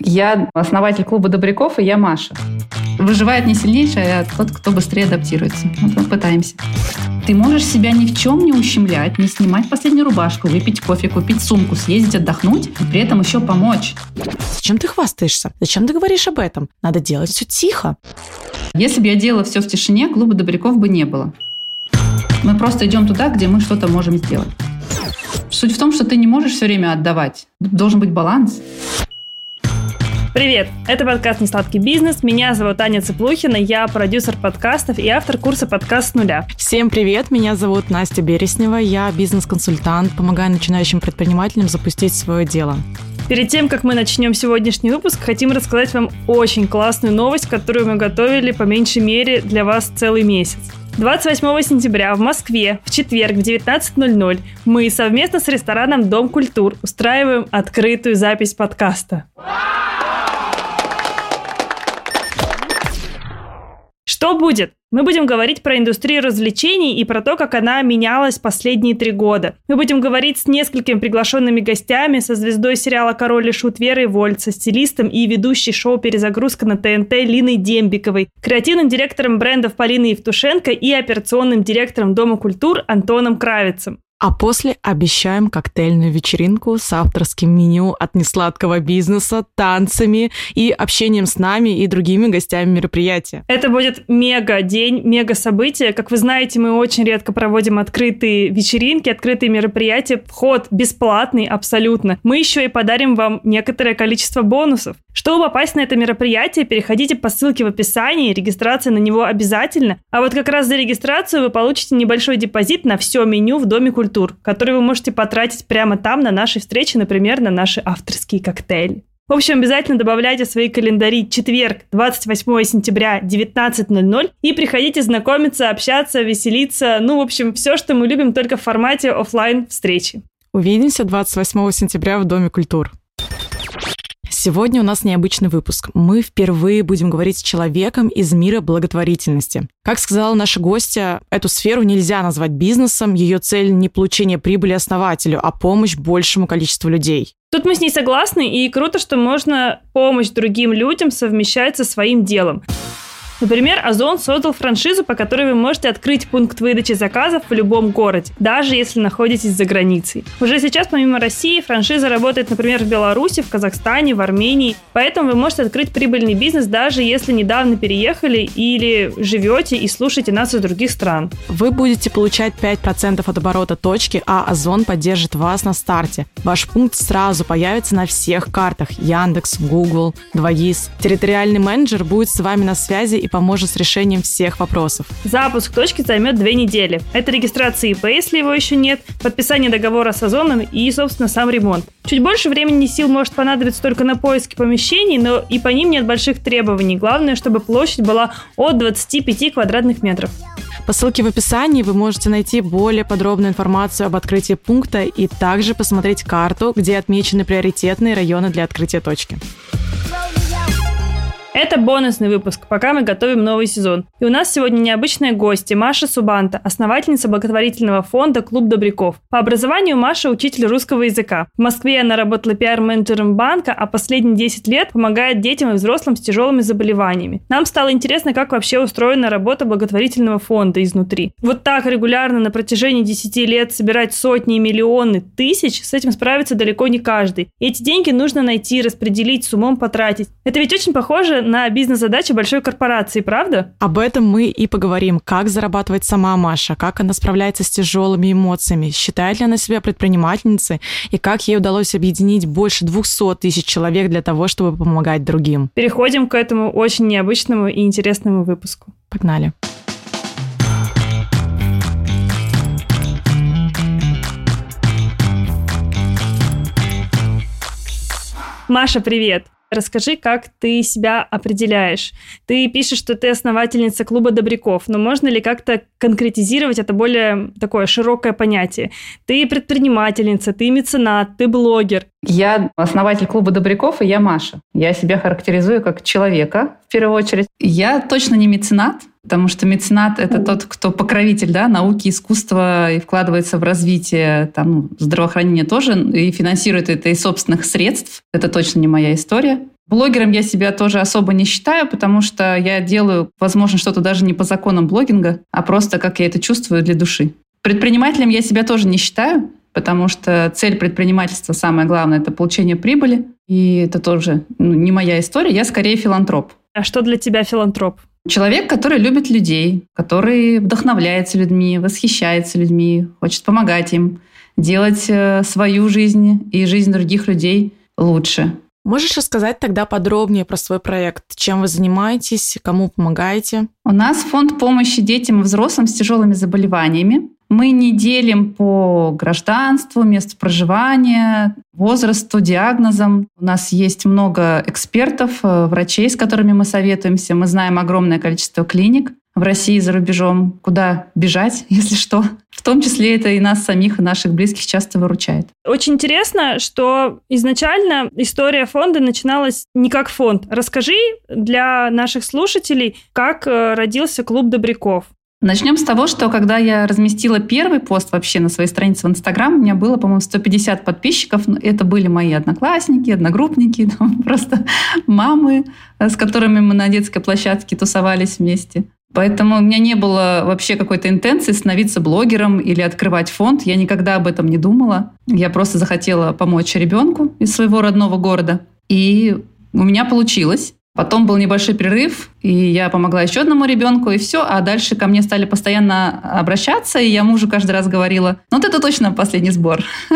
Я основатель клуба Добряков, и я Маша. Выживает не сильнейший, а тот, кто быстрее адаптируется. Вот мы пытаемся. Ты можешь себя ни в чем не ущемлять, не снимать последнюю рубашку, выпить кофе, купить сумку, съездить отдохнуть, и при этом еще помочь. Зачем ты хвастаешься? Зачем ты говоришь об этом? Надо делать все тихо. Если бы я делала все в тишине, клуба Добряков бы не было. Мы просто идем туда, где мы что-то можем сделать. Суть в том, что ты не можешь все время отдавать. Должен быть баланс. Привет! Это подкаст «Несладкий бизнес». Меня зовут Аня Цыплухина, я продюсер подкастов и автор курса «Подкаст с нуля». Всем привет! Меня зовут Настя Береснева, я бизнес-консультант, помогаю начинающим предпринимателям запустить свое дело. Перед тем, как мы начнем сегодняшний выпуск, хотим рассказать вам очень классную новость, которую мы готовили по меньшей мере для вас целый месяц. 28 сентября в Москве в четверг в 19.00 мы совместно с рестораном «Дом культур» устраиваем открытую запись подкаста. Что будет? Мы будем говорить про индустрию развлечений и про то, как она менялась последние три года. Мы будем говорить с несколькими приглашенными гостями, со звездой сериала «Король и шут» Верой Вольт, со стилистом и ведущей шоу «Перезагрузка» на ТНТ Линой Дембиковой, креативным директором брендов Полиной Евтушенко и операционным директором Дома культур Антоном Кравицем. А после обещаем коктейльную вечеринку с авторским меню от несладкого бизнеса, танцами и общением с нами и другими гостями мероприятия. Это будет мега день, мега событие. Как вы знаете, мы очень редко проводим открытые вечеринки, открытые мероприятия. Вход бесплатный абсолютно. Мы еще и подарим вам некоторое количество бонусов. Чтобы попасть на это мероприятие, переходите по ссылке в описании, регистрация на него обязательно. А вот как раз за регистрацию вы получите небольшой депозит на все меню в Доме культур, который вы можете потратить прямо там на нашей встрече, например, на наши авторские коктейли. В общем, обязательно добавляйте в свои календари четверг, 28 сентября, 19.00 и приходите знакомиться, общаться, веселиться. Ну, в общем, все, что мы любим только в формате офлайн встречи. Увидимся 28 сентября в Доме культур. Сегодня у нас необычный выпуск. Мы впервые будем говорить с человеком из мира благотворительности. Как сказала наша гостья, эту сферу нельзя назвать бизнесом. Ее цель не получение прибыли основателю, а помощь большему количеству людей. Тут мы с ней согласны, и круто, что можно помощь другим людям совмещать со своим делом. Например, Озон создал франшизу, по которой вы можете открыть пункт выдачи заказов в любом городе, даже если находитесь за границей. Уже сейчас, помимо России, франшиза работает, например, в Беларуси, в Казахстане, в Армении. Поэтому вы можете открыть прибыльный бизнес, даже если недавно переехали или живете и слушаете нас из других стран. Вы будете получать 5% от оборота точки, а Озон поддержит вас на старте. Ваш пункт сразу появится на всех картах Яндекс, Google, 2GIS. Территориальный менеджер будет с вами на связи и поможет с решением всех вопросов. Запуск точки займет две недели. Это регистрация ИП, если его еще нет, подписание договора с Озоном и, собственно, сам ремонт. Чуть больше времени и сил может понадобиться только на поиски помещений, но и по ним нет больших требований. Главное, чтобы площадь была от 25 квадратных метров. По ссылке в описании вы можете найти более подробную информацию об открытии пункта и также посмотреть карту, где отмечены приоритетные районы для открытия точки. Это бонусный выпуск, пока мы готовим новый сезон. И у нас сегодня необычная гостья Маша Субанта, основательница благотворительного фонда «Клуб Добряков». По образованию Маша учитель русского языка. В Москве она работала пиар-менеджером банка, а последние 10 лет помогает детям и взрослым с тяжелыми заболеваниями. Нам стало интересно, как вообще устроена работа благотворительного фонда изнутри. Вот так регулярно на протяжении 10 лет собирать сотни и миллионы тысяч, с этим справится далеко не каждый. И эти деньги нужно найти, распределить, с умом потратить. Это ведь очень похоже на бизнес-задачи большой корпорации, правда? Об этом мы и поговорим. Как зарабатывать сама Маша, как она справляется с тяжелыми эмоциями, считает ли она себя предпринимательницей и как ей удалось объединить больше 200 тысяч человек для того, чтобы помогать другим. Переходим к этому очень необычному и интересному выпуску. Погнали. Маша, привет! Расскажи, как ты себя определяешь. Ты пишешь, что ты основательница клуба добряков, но можно ли как-то конкретизировать это более такое широкое понятие? Ты предпринимательница, ты меценат, ты блогер. Я основатель клуба добряков, и я Маша. Я себя характеризую как человека, в первую очередь. Я точно не меценат, потому что меценат — это тот, кто покровитель да, науки, искусства и вкладывается в развитие там, здравоохранения тоже, и финансирует это из собственных средств. Это точно не моя история. Блогером я себя тоже особо не считаю, потому что я делаю, возможно, что-то даже не по законам блогинга, а просто как я это чувствую для души. Предпринимателем я себя тоже не считаю, потому что цель предпринимательства самое главное – это получение прибыли. И это тоже ну, не моя история, я скорее филантроп. А что для тебя филантроп? Человек, который любит людей, который вдохновляется людьми, восхищается людьми, хочет помогать им, делать э, свою жизнь и жизнь других людей лучше. Можешь рассказать тогда подробнее про свой проект? Чем вы занимаетесь, кому помогаете? У нас фонд помощи детям и взрослым с тяжелыми заболеваниями. Мы не делим по гражданству, месту проживания, возрасту, диагнозам. У нас есть много экспертов, э, врачей, с которыми мы советуемся. Мы знаем огромное количество клиник в России и за рубежом, куда бежать, если что. В том числе это и нас самих, и наших близких часто выручает. Очень интересно, что изначально история фонда начиналась не как фонд. Расскажи для наших слушателей, как э, родился клуб добряков. Начнем с того, что когда я разместила первый пост вообще на своей странице в Инстаграм, у меня было, по-моему, 150 подписчиков. Это были мои одноклассники, одногруппники, там, просто мамы, с которыми мы на детской площадке тусовались вместе. Поэтому у меня не было вообще какой-то интенции становиться блогером или открывать фонд. Я никогда об этом не думала. Я просто захотела помочь ребенку из своего родного города. И у меня получилось. Потом был небольшой перерыв, и я помогла еще одному ребенку, и все. А дальше ко мне стали постоянно обращаться, и я мужу каждый раз говорила, ну вот это точно последний сбор.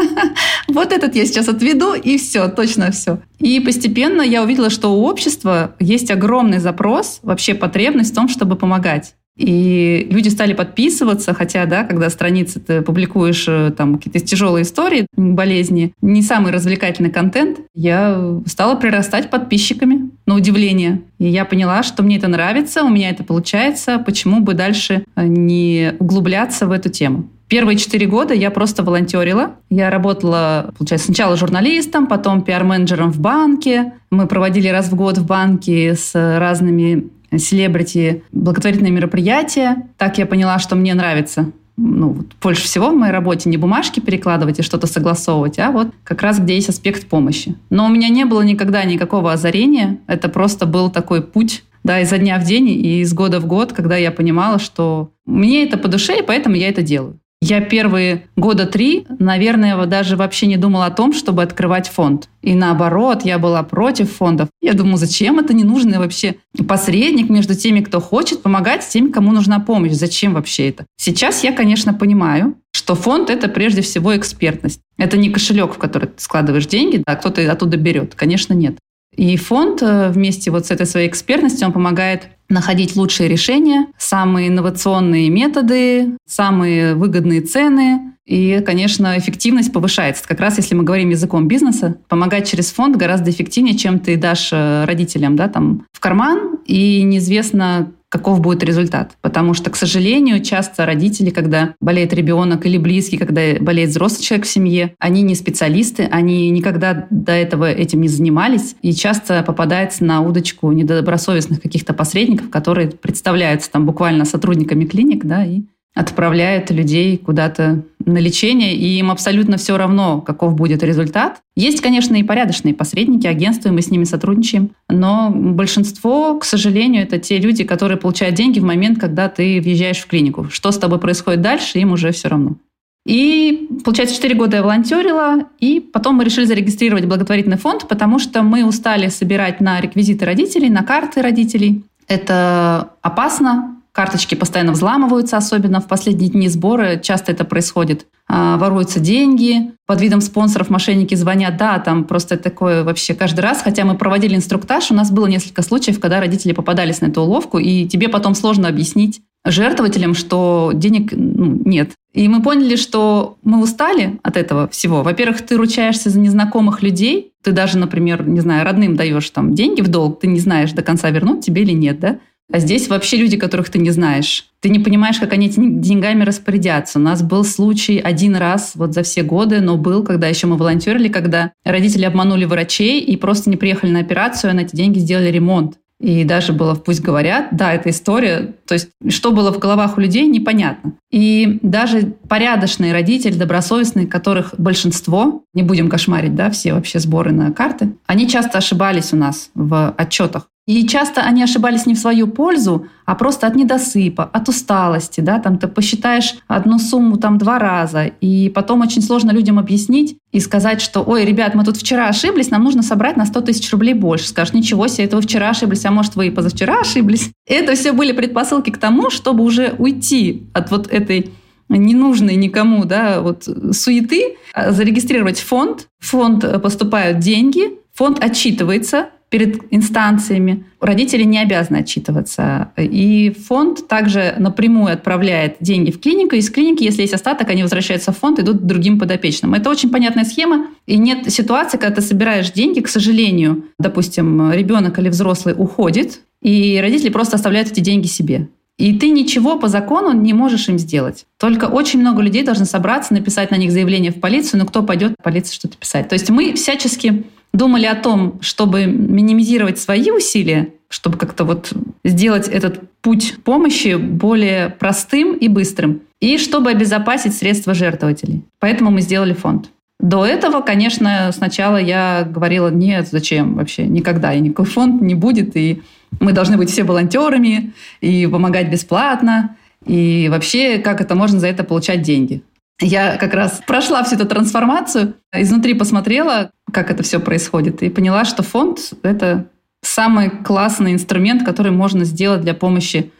Вот этот я сейчас отведу, и все, точно все. И постепенно я увидела, что у общества есть огромный запрос, вообще потребность в том, чтобы помогать. И люди стали подписываться, хотя, да, когда страницы ты публикуешь э, там какие-то тяжелые истории, болезни, не самый развлекательный контент, я стала прирастать подписчиками, на удивление. И я поняла, что мне это нравится, у меня это получается, почему бы дальше э, не углубляться в эту тему. Первые четыре года я просто волонтерила. Я работала, получается, сначала журналистом, потом пиар-менеджером в банке. Мы проводили раз в год в банке с разными селебрити благотворительные мероприятия. Так я поняла, что мне нравится ну, вот больше всего в моей работе не бумажки перекладывать и что-то согласовывать, а вот как раз где есть аспект помощи. Но у меня не было никогда никакого озарения. Это просто был такой путь да, изо дня в день и из года в год, когда я понимала, что мне это по душе, и поэтому я это делаю. Я первые года три, наверное, даже вообще не думала о том, чтобы открывать фонд. И наоборот, я была против фондов. Я думаю, зачем это не вообще посредник между теми, кто хочет помогать, теми, кому нужна помощь. Зачем вообще это? Сейчас я, конечно, понимаю, что фонд – это прежде всего экспертность. Это не кошелек, в который ты складываешь деньги, а кто-то оттуда берет. Конечно, нет. И фонд э, вместе вот с этой своей экспертностью, он помогает находить лучшие решения, самые инновационные методы, самые выгодные цены. И, конечно, эффективность повышается. Как раз если мы говорим языком бизнеса, помогать через фонд гораздо эффективнее, чем ты дашь э, родителям да, там, в карман, и неизвестно, каков будет результат. Потому что, к сожалению, часто родители, когда болеет ребенок или близкий, когда болеет взрослый человек в семье, они не специалисты, они никогда до этого этим не занимались и часто попадаются на удочку недобросовестных каких-то посредников, которые представляются там буквально сотрудниками клиник, да, и отправляют людей куда-то на лечение, и им абсолютно все равно, каков будет результат. Есть, конечно, и порядочные посредники, агентства, и мы с ними сотрудничаем, но большинство, к сожалению, это те люди, которые получают деньги в момент, когда ты въезжаешь в клинику. Что с тобой происходит дальше, им уже все равно. И, получается, 4 года я волонтерила, и потом мы решили зарегистрировать благотворительный фонд, потому что мы устали собирать на реквизиты родителей, на карты родителей. Это опасно, Карточки постоянно взламываются, особенно в последние дни сбора. Часто это происходит. А, воруются деньги. Под видом спонсоров мошенники звонят. Да, там просто такое вообще каждый раз. Хотя мы проводили инструктаж, у нас было несколько случаев, когда родители попадались на эту уловку, и тебе потом сложно объяснить жертвователям, что денег ну, нет. И мы поняли, что мы устали от этого всего. Во-первых, ты ручаешься за незнакомых людей. Ты даже, например, не знаю, родным даешь там деньги в долг, ты не знаешь до конца вернуть тебе или нет, да? А здесь вообще люди, которых ты не знаешь. Ты не понимаешь, как они этими деньгами распорядятся. У нас был случай один раз вот за все годы, но был, когда еще мы волонтерили, когда родители обманули врачей и просто не приехали на операцию, а на эти деньги сделали ремонт. И даже было «Пусть говорят», да, это история. То есть, что было в головах у людей, непонятно. И даже порядочный родитель, добросовестный, которых большинство, не будем кошмарить, да, все вообще сборы на карты, они часто ошибались у нас в отчетах. И часто они ошибались не в свою пользу, а просто от недосыпа, от усталости. Да? Там ты посчитаешь одну сумму там два раза, и потом очень сложно людям объяснить и сказать, что «Ой, ребят, мы тут вчера ошиблись, нам нужно собрать на 100 тысяч рублей больше». Скажешь «Ничего себе, это вы вчера ошиблись, а может, вы и позавчера ошиблись». Это все были предпосылки к тому, чтобы уже уйти от вот этой ненужной никому да, вот суеты, а зарегистрировать фонд. Фонд поступают деньги, фонд отчитывается – перед инстанциями. Родители не обязаны отчитываться. И фонд также напрямую отправляет деньги в клинику. Из клиники, если есть остаток, они возвращаются в фонд, идут другим подопечным. Это очень понятная схема. И нет ситуации, когда ты собираешь деньги, к сожалению, допустим, ребенок или взрослый уходит, и родители просто оставляют эти деньги себе. И ты ничего по закону не можешь им сделать. Только очень много людей должны собраться, написать на них заявление в полицию, но кто пойдет в полицию что-то писать? То есть мы всячески думали о том, чтобы минимизировать свои усилия, чтобы как-то вот сделать этот путь помощи более простым и быстрым, и чтобы обезопасить средства жертвователей. Поэтому мы сделали фонд. До этого, конечно, сначала я говорила, нет, зачем вообще, никогда, и никакой фонд не будет, и мы должны быть все волонтерами, и помогать бесплатно, и вообще, как это можно за это получать деньги. Я как раз прошла всю эту трансформацию, изнутри посмотрела, как это все происходит, и поняла, что фонд — это самый классный инструмент, который можно сделать для помощи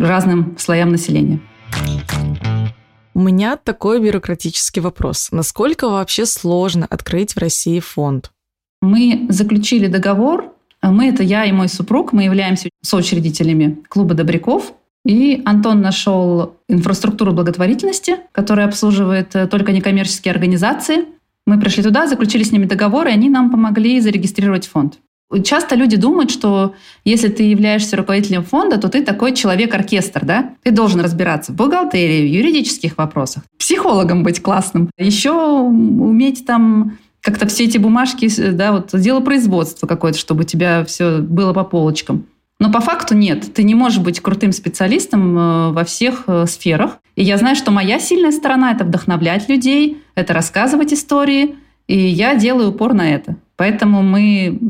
разным слоям населения. У меня такой бюрократический вопрос. Насколько вообще сложно открыть в России фонд? Мы заключили договор. Мы — это я и мой супруг. Мы являемся соучредителями клуба добряков. И Антон нашел инфраструктуру благотворительности, которая обслуживает э, только некоммерческие организации. Мы пришли туда, заключили с ними договор, и они нам помогли зарегистрировать фонд. Часто люди думают, что если ты являешься руководителем фонда, то ты такой человек-оркестр, да? Ты должен разбираться в бухгалтерии, в юридических вопросах, психологом быть классным, еще уметь там как-то все эти бумажки, да, вот дело производства какое-то, чтобы у тебя все было по полочкам. Но по факту нет. Ты не можешь быть крутым специалистом э, во всех э, сферах. И я знаю, что моя сильная сторона – это вдохновлять людей, это рассказывать истории. И я делаю упор на это. Поэтому мы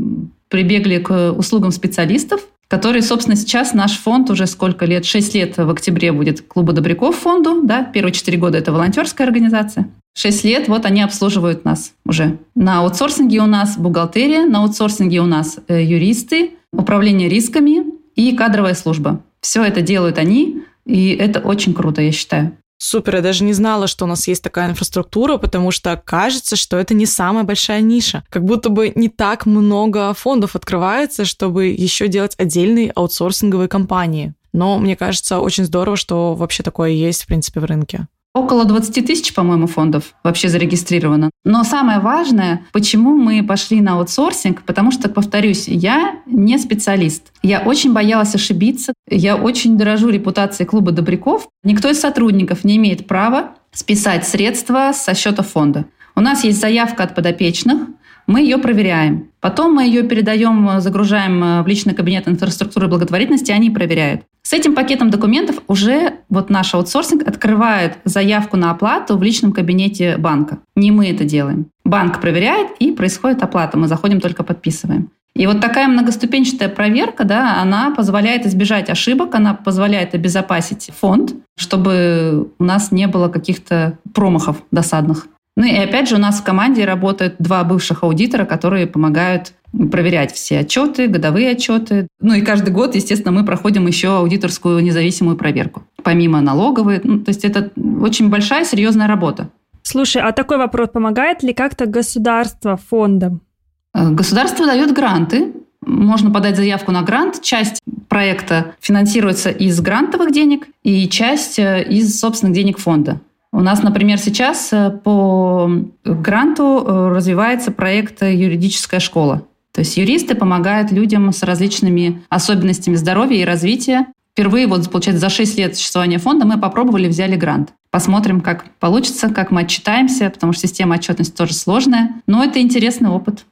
прибегли к услугам специалистов, которые, собственно, сейчас наш фонд уже сколько лет, 6 лет в октябре будет Клуба Добряков фонду, да, первые 4 года это волонтерская организация. 6 лет, вот они обслуживают нас уже. На аутсорсинге у нас бухгалтерия, на аутсорсинге у нас э, юристы, управление рисками и кадровая служба. Все это делают они, и это очень круто, я считаю. Супер, я даже не знала, что у нас есть такая инфраструктура, потому что кажется, что это не самая большая ниша. Как будто бы не так много фондов открывается, чтобы еще делать отдельные аутсорсинговые компании. Но мне кажется, очень здорово, что вообще такое есть, в принципе, в рынке. Около 20 тысяч, по-моему, фондов вообще зарегистрировано. Но самое важное, почему мы пошли на аутсорсинг, потому что, повторюсь, я не специалист. Я очень боялась ошибиться. Я очень дорожу репутацией клуба добряков. Никто из сотрудников не имеет права списать средства со счета фонда. У нас есть заявка от подопечных, мы ее проверяем. Потом мы ее передаем, загружаем в личный кабинет инфраструктуры благотворительности, они проверяют. С этим пакетом документов уже вот наш аутсорсинг открывает заявку на оплату в личном кабинете банка. Не мы это делаем. Банк проверяет, и происходит оплата. Мы заходим, только подписываем. И вот такая многоступенчатая проверка, да, она позволяет избежать ошибок, она позволяет обезопасить фонд, чтобы у нас не было каких-то промахов досадных. Ну и опять же у нас в команде работают два бывших аудитора, которые помогают проверять все отчеты, годовые отчеты. Ну и каждый год, естественно, мы проходим еще аудиторскую независимую проверку, помимо налоговой. Ну, то есть это очень большая, серьезная работа. Слушай, а такой вопрос, помогает ли как-то государство фондам? Э, государство дает гранты, можно подать заявку на грант. Часть проекта финансируется из грантовых денег и часть э, из собственных денег фонда. У нас, например, сейчас э, по гранту развивается проект «Юридическая школа». То есть юристы помогают людям с различными особенностями здоровья и развития. Впервые, вот, получается, за 6 лет существования фонда мы попробовали, взяли грант. Посмотрим, как получится, как мы отчитаемся, потому что система отчетности тоже сложная. Но это интересный опыт.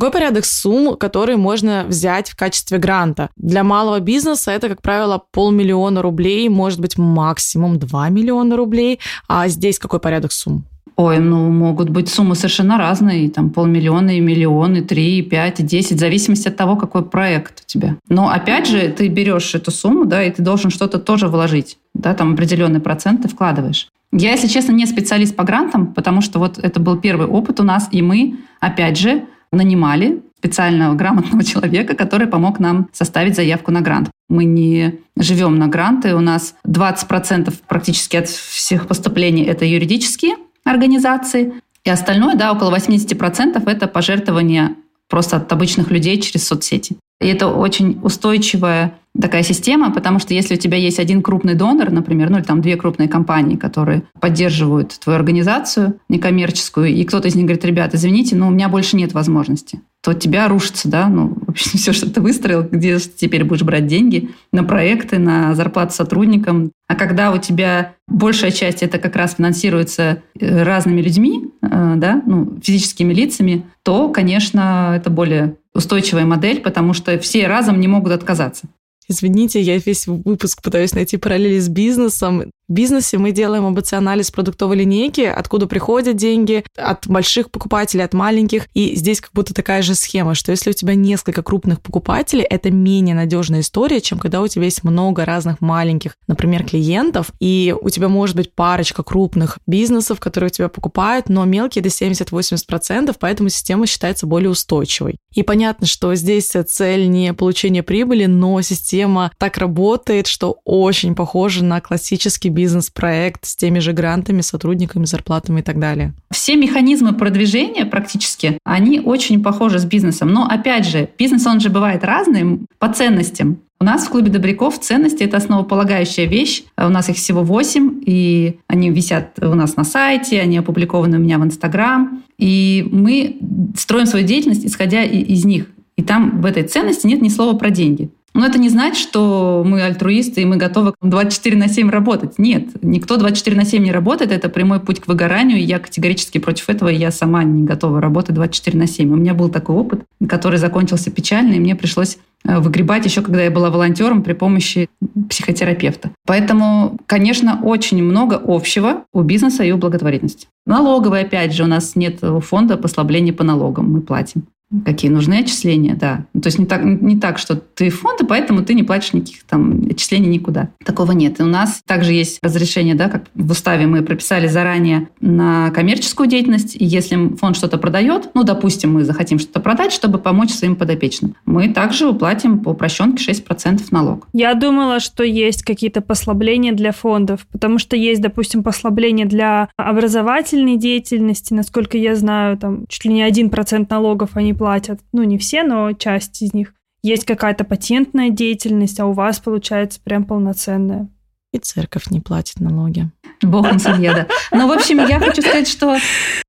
Какой порядок сумм, которые можно взять в качестве гранта? Для малого бизнеса это, как правило, полмиллиона рублей, может быть, максимум 2 миллиона рублей. А здесь какой порядок сумм? Ой, ну, могут быть суммы совершенно разные. Там полмиллиона, и миллион, и три, пять, десять. В зависимости от того, какой проект у тебя. Но, опять же, ты берешь эту сумму, да, и ты должен что-то тоже вложить. Да, там определенный процент ты вкладываешь. Я, если честно, не специалист по грантам, потому что вот это был первый опыт у нас, и мы, опять же, нанимали специального грамотного человека, который помог нам составить заявку на грант. Мы не живем на гранты, у нас 20% практически от всех поступлений это юридические организации, и остальное, да, около 80% это пожертвования просто от обычных людей через соцсети. И это очень устойчивая такая система, потому что если у тебя есть один крупный донор, например, ну или там две крупные компании, которые поддерживают твою организацию некоммерческую, и кто-то из них говорит, ребят, извините, но у меня больше нет возможности, то тебя рушится, да, ну, вообще все, что ты выстроил, где теперь будешь брать деньги на проекты, на зарплату сотрудникам. А когда у тебя большая часть это как раз финансируется э, разными людьми, э, да, ну, физическими лицами, то, конечно, это более устойчивая модель, потому что все разом не могут отказаться. Извините, я весь выпуск пытаюсь найти параллели с бизнесом. Бизнесе мы делаем АБЦ-анализ продуктовой линейки, откуда приходят деньги, от больших покупателей, от маленьких. И здесь как будто такая же схема, что если у тебя несколько крупных покупателей, это менее надежная история, чем когда у тебя есть много разных маленьких, например, клиентов, и у тебя может быть парочка крупных бизнесов, которые у тебя покупают, но мелкие до 70-80%, поэтому система считается более устойчивой. И понятно, что здесь цель не получение прибыли, но система так работает, что очень похожа на классический бизнес-проект с теми же грантами, сотрудниками, зарплатами и так далее. Все механизмы продвижения практически, они очень похожи с бизнесом. Но опять же, бизнес, он же бывает разным по ценностям. У нас в клубе добряков ценности – это основополагающая вещь. У нас их всего восемь, и они висят у нас на сайте, они опубликованы у меня в Инстаграм. И мы строим свою деятельность, исходя из них. И там в этой ценности нет ни слова про деньги. Но это не значит, что мы альтруисты и мы готовы 24 на 7 работать. Нет, никто 24 на 7 не работает. Это прямой путь к выгоранию. И я категорически против этого. И я сама не готова работать 24 на 7. У меня был такой опыт, который закончился печально, и мне пришлось э, выгребать еще, когда я была волонтером при помощи психотерапевта. Поэтому, конечно, очень много общего у бизнеса и у благотворительности. Налоговая, опять же, у нас нет фонда послабления по налогам, мы платим. Какие нужны отчисления, да. Ну, то есть не так, не так, что ты фонд, и поэтому ты не платишь никаких там отчислений никуда. Такого нет. И у нас также есть разрешение, да, как в уставе мы прописали заранее на коммерческую деятельность. И если фонд что-то продает, ну, допустим, мы захотим что-то продать, чтобы помочь своим подопечным, мы также уплатим по упрощенке 6% налог. Я думала, что есть какие-то послабления для фондов, потому что есть, допустим, послабления для образовательной деятельности. Насколько я знаю, там чуть ли не 1% налогов они платят. Ну, не все, но часть из них. Есть какая-то патентная деятельность, а у вас получается прям полноценная. И церковь не платит налоги. Богом судья, да. Ну, в общем, я хочу сказать, что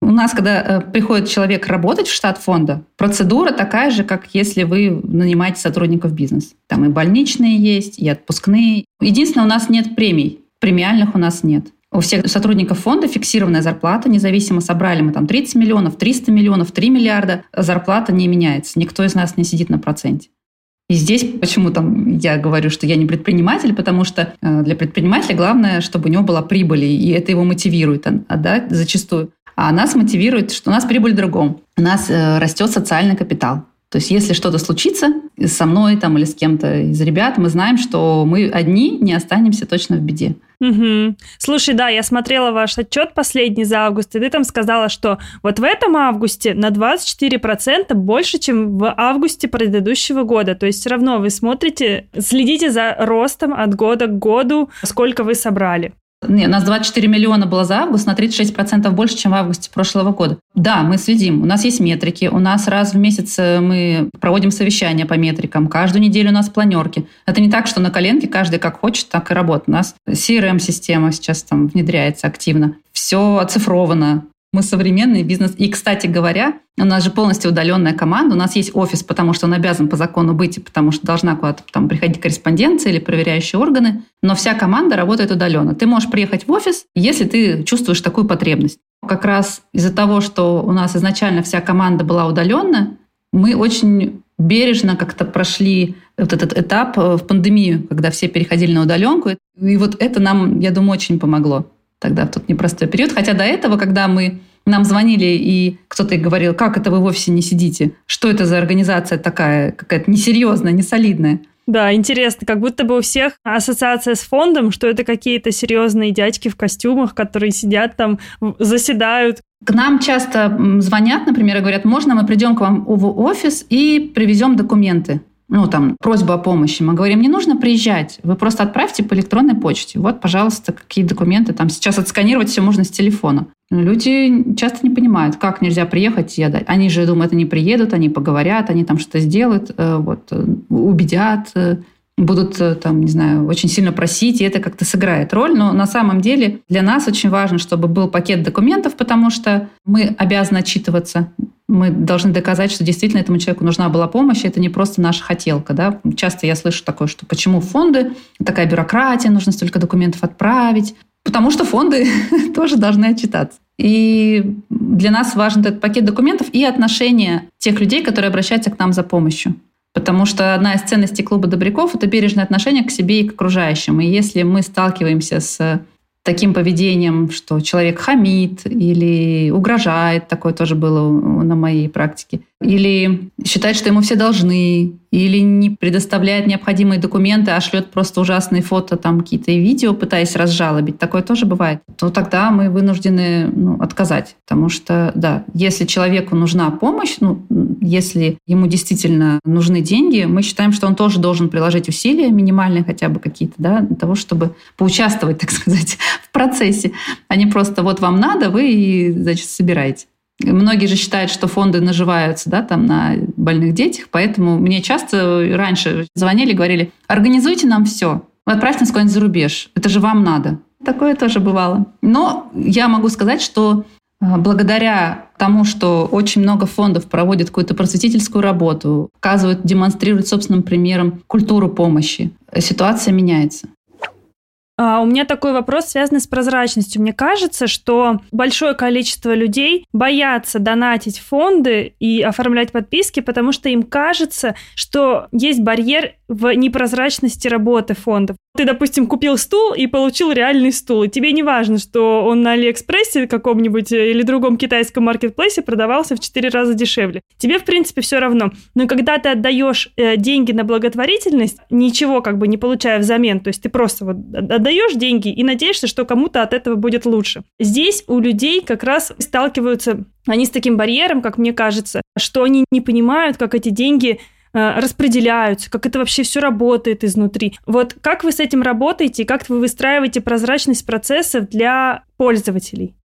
у нас, когда э, приходит человек работать в штат фонда, процедура такая же, как если вы нанимаете сотрудников бизнеса. Там и больничные есть, и отпускные. Единственное, у нас нет премий. Премиальных у нас нет. У всех сотрудников фонда фиксированная зарплата, независимо, собрали мы там 30 миллионов, 300 миллионов, 3 миллиарда, зарплата не меняется. Никто из нас не сидит на проценте. И здесь почему там я говорю, что я не предприниматель, потому что э, для предпринимателя главное, чтобы у него была прибыль, и это его мотивирует, а, да, зачастую. А нас мотивирует, что у нас прибыль в другом. У нас э, растет социальный капитал. То есть если что-то случится со мной там, или с кем-то из ребят, мы знаем, что мы одни не останемся точно в беде. Угу. Слушай, да, я смотрела ваш отчет последний за август, и ты там сказала, что вот в этом августе на 24% больше, чем в августе предыдущего года. То есть все равно вы смотрите, следите за ростом от года к году, сколько вы собрали. Не, у нас 24 миллиона было за август, на 36% больше, чем в августе прошлого года. Да, мы следим. У нас есть метрики. У нас раз в месяц э, мы проводим совещания по метрикам. Каждую неделю у нас планерки. Это не так, что на коленке каждый как хочет, так и работает. У нас CRM-система сейчас там внедряется активно. Все оцифровано. Мы современный бизнес. И, кстати говоря, у нас же полностью удаленная команда. У нас есть офис, потому что он обязан по закону быть, потому что должна куда-то там приходить корреспонденция или проверяющие органы. Но вся команда работает удаленно. Ты можешь приехать в офис, если ты чувствуешь такую потребность. Как раз из-за того, что у нас изначально вся команда была удаленная, Мы очень бережно как-то прошли вот этот этап э, в пандемию, когда все переходили на удаленку. И вот это нам, я думаю, очень помогло тогда в тот непростой период. Хотя до этого, когда мы нам звонили, и кто-то говорил, как это вы в офисе не сидите? Что это за организация такая, какая-то несерьезная, несолидная? Да, интересно, как будто бы у всех ассоциация с фондом, что это какие-то серьезные дядьки в костюмах, которые сидят там, заседают. К нам часто звонят, например, и говорят, можно мы придем к вам в офис и привезем документы? Ну, там, просьбу о помощи. Мы говорим, не нужно приезжать, вы просто отправьте по электронной почте. Вот, пожалуйста, какие документы. Там сейчас отсканировать все можно с телефона. Люди часто не понимают, как нельзя приехать и отдать. Они же думают, они приедут, они поговорят, они там что-то сделают, э, вот, э, убедят, э, будут, там, не знаю, очень сильно просить, и это как-то сыграет роль. Но на самом деле для нас очень важно, чтобы был пакет документов, потому что мы обязаны отчитываться мы должны доказать, что действительно этому человеку нужна была помощь, это не просто наша хотелка. Да? Часто я слышу такое, что почему фонды, такая бюрократия, нужно столько документов отправить. Потому что фонды тоже должны отчитаться. И для нас важен этот пакет документов и отношение тех людей, которые обращаются к нам за помощью. Потому что одна из ценностей клуба добряков – это бережное отношение к себе и к окружающим. И если мы сталкиваемся с таким поведением, что человек хамит или угрожает, такое тоже было на моей практике, или считает, что ему все должны, или не предоставляет необходимые документы, а шлет просто ужасные фото, там какие-то видео, пытаясь разжалобить, такое тоже бывает, то тогда мы вынуждены ну, отказать. Потому что, да, если человеку нужна помощь, ну, если ему действительно нужны деньги, мы считаем, что он тоже должен приложить усилия, минимальные хотя бы какие-то, да, для того, чтобы поучаствовать, так сказать, в процессе, а не просто вот вам надо, вы, значит, собираете. Многие же считают, что фонды наживаются да, там, на больных детях, поэтому мне часто раньше звонили, говорили, организуйте нам все, отправьте нас куда-нибудь за рубеж, это же вам надо. Такое тоже бывало. Но я могу сказать, что а, благодаря тому, что очень много фондов проводят какую-то просветительскую работу, показывают, демонстрируют собственным примером культуру помощи, ситуация меняется. А, у меня такой вопрос, связанный с прозрачностью. Мне кажется, что большое количество людей боятся донатить фонды и оформлять подписки, потому что им кажется, что есть барьер в непрозрачности работы фондов. Ты, допустим, купил стул и получил реальный стул, и тебе не важно, что он на Алиэкспрессе каком-нибудь э, или другом китайском маркетплейсе продавался в 4 раза дешевле. Тебе, в принципе, все равно. Но когда ты отдаешь э, деньги на благотворительность, ничего как бы не получая взамен, то есть ты просто вот отдаешь деньги и надеешься, что кому-то от этого будет лучше. Здесь у людей как раз сталкиваются они с таким барьером, как мне кажется, что они не понимают, как эти деньги распределяются, как это вообще все работает изнутри. Вот как вы с этим работаете, как вы выстраиваете прозрачность процессов для пользователей?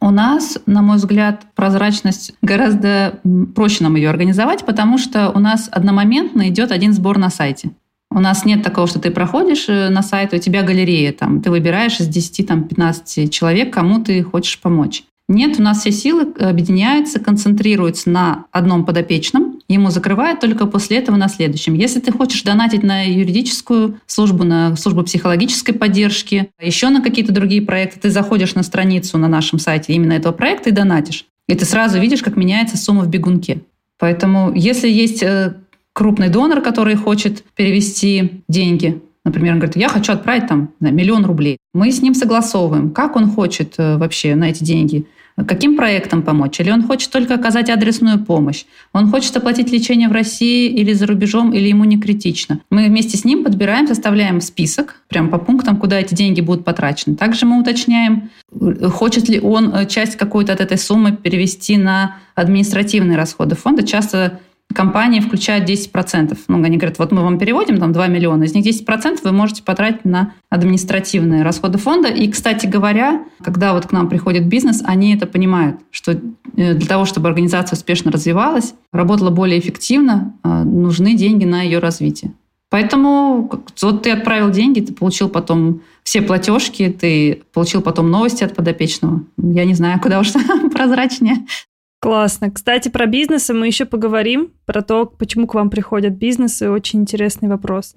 У нас, на мой взгляд, прозрачность гораздо проще нам ее организовать, потому что у нас одномоментно идет один сбор на сайте. У нас нет такого, что ты проходишь э, на сайт, у тебя галерея, там, ты выбираешь из 10-15 человек, кому ты хочешь помочь. Нет, у нас все силы объединяются, концентрируются на одном подопечном, ему закрывают только после этого на следующем. Если ты хочешь донатить на юридическую службу, на службу психологической поддержки, еще на какие-то другие проекты, ты заходишь на страницу на нашем сайте именно этого проекта и донатишь. И ты сразу видишь, как меняется сумма в бегунке. Поэтому если есть э, крупный донор, который хочет перевести деньги, Например, он говорит, я хочу отправить там миллион рублей. Мы с ним согласовываем, как он хочет э, вообще на эти деньги каким проектом помочь, или он хочет только оказать адресную помощь, он хочет оплатить лечение в России или за рубежом, или ему не критично. Мы вместе с ним подбираем, составляем список, прям по пунктам, куда эти деньги будут потрачены. Также мы уточняем, хочет ли он э, часть какой-то от этой суммы перевести на административные расходы фонда. Часто компании включают 10%. Ну, они говорят, вот мы вам переводим там 2 миллиона, из них 10% вы можете потратить на административные расходы фонда. И, кстати говоря, когда вот к нам приходит бизнес, они это понимают, что э, для того, чтобы организация успешно развивалась, работала более эффективно, э, нужны деньги на ее развитие. Поэтому вот ты отправил деньги, ты получил потом все платежки, ты получил потом новости от подопечного. Я не знаю, куда уж прозрачнее. Классно. Кстати, про бизнесы мы еще поговорим, про то, почему к вам приходят бизнесы. Очень интересный вопрос.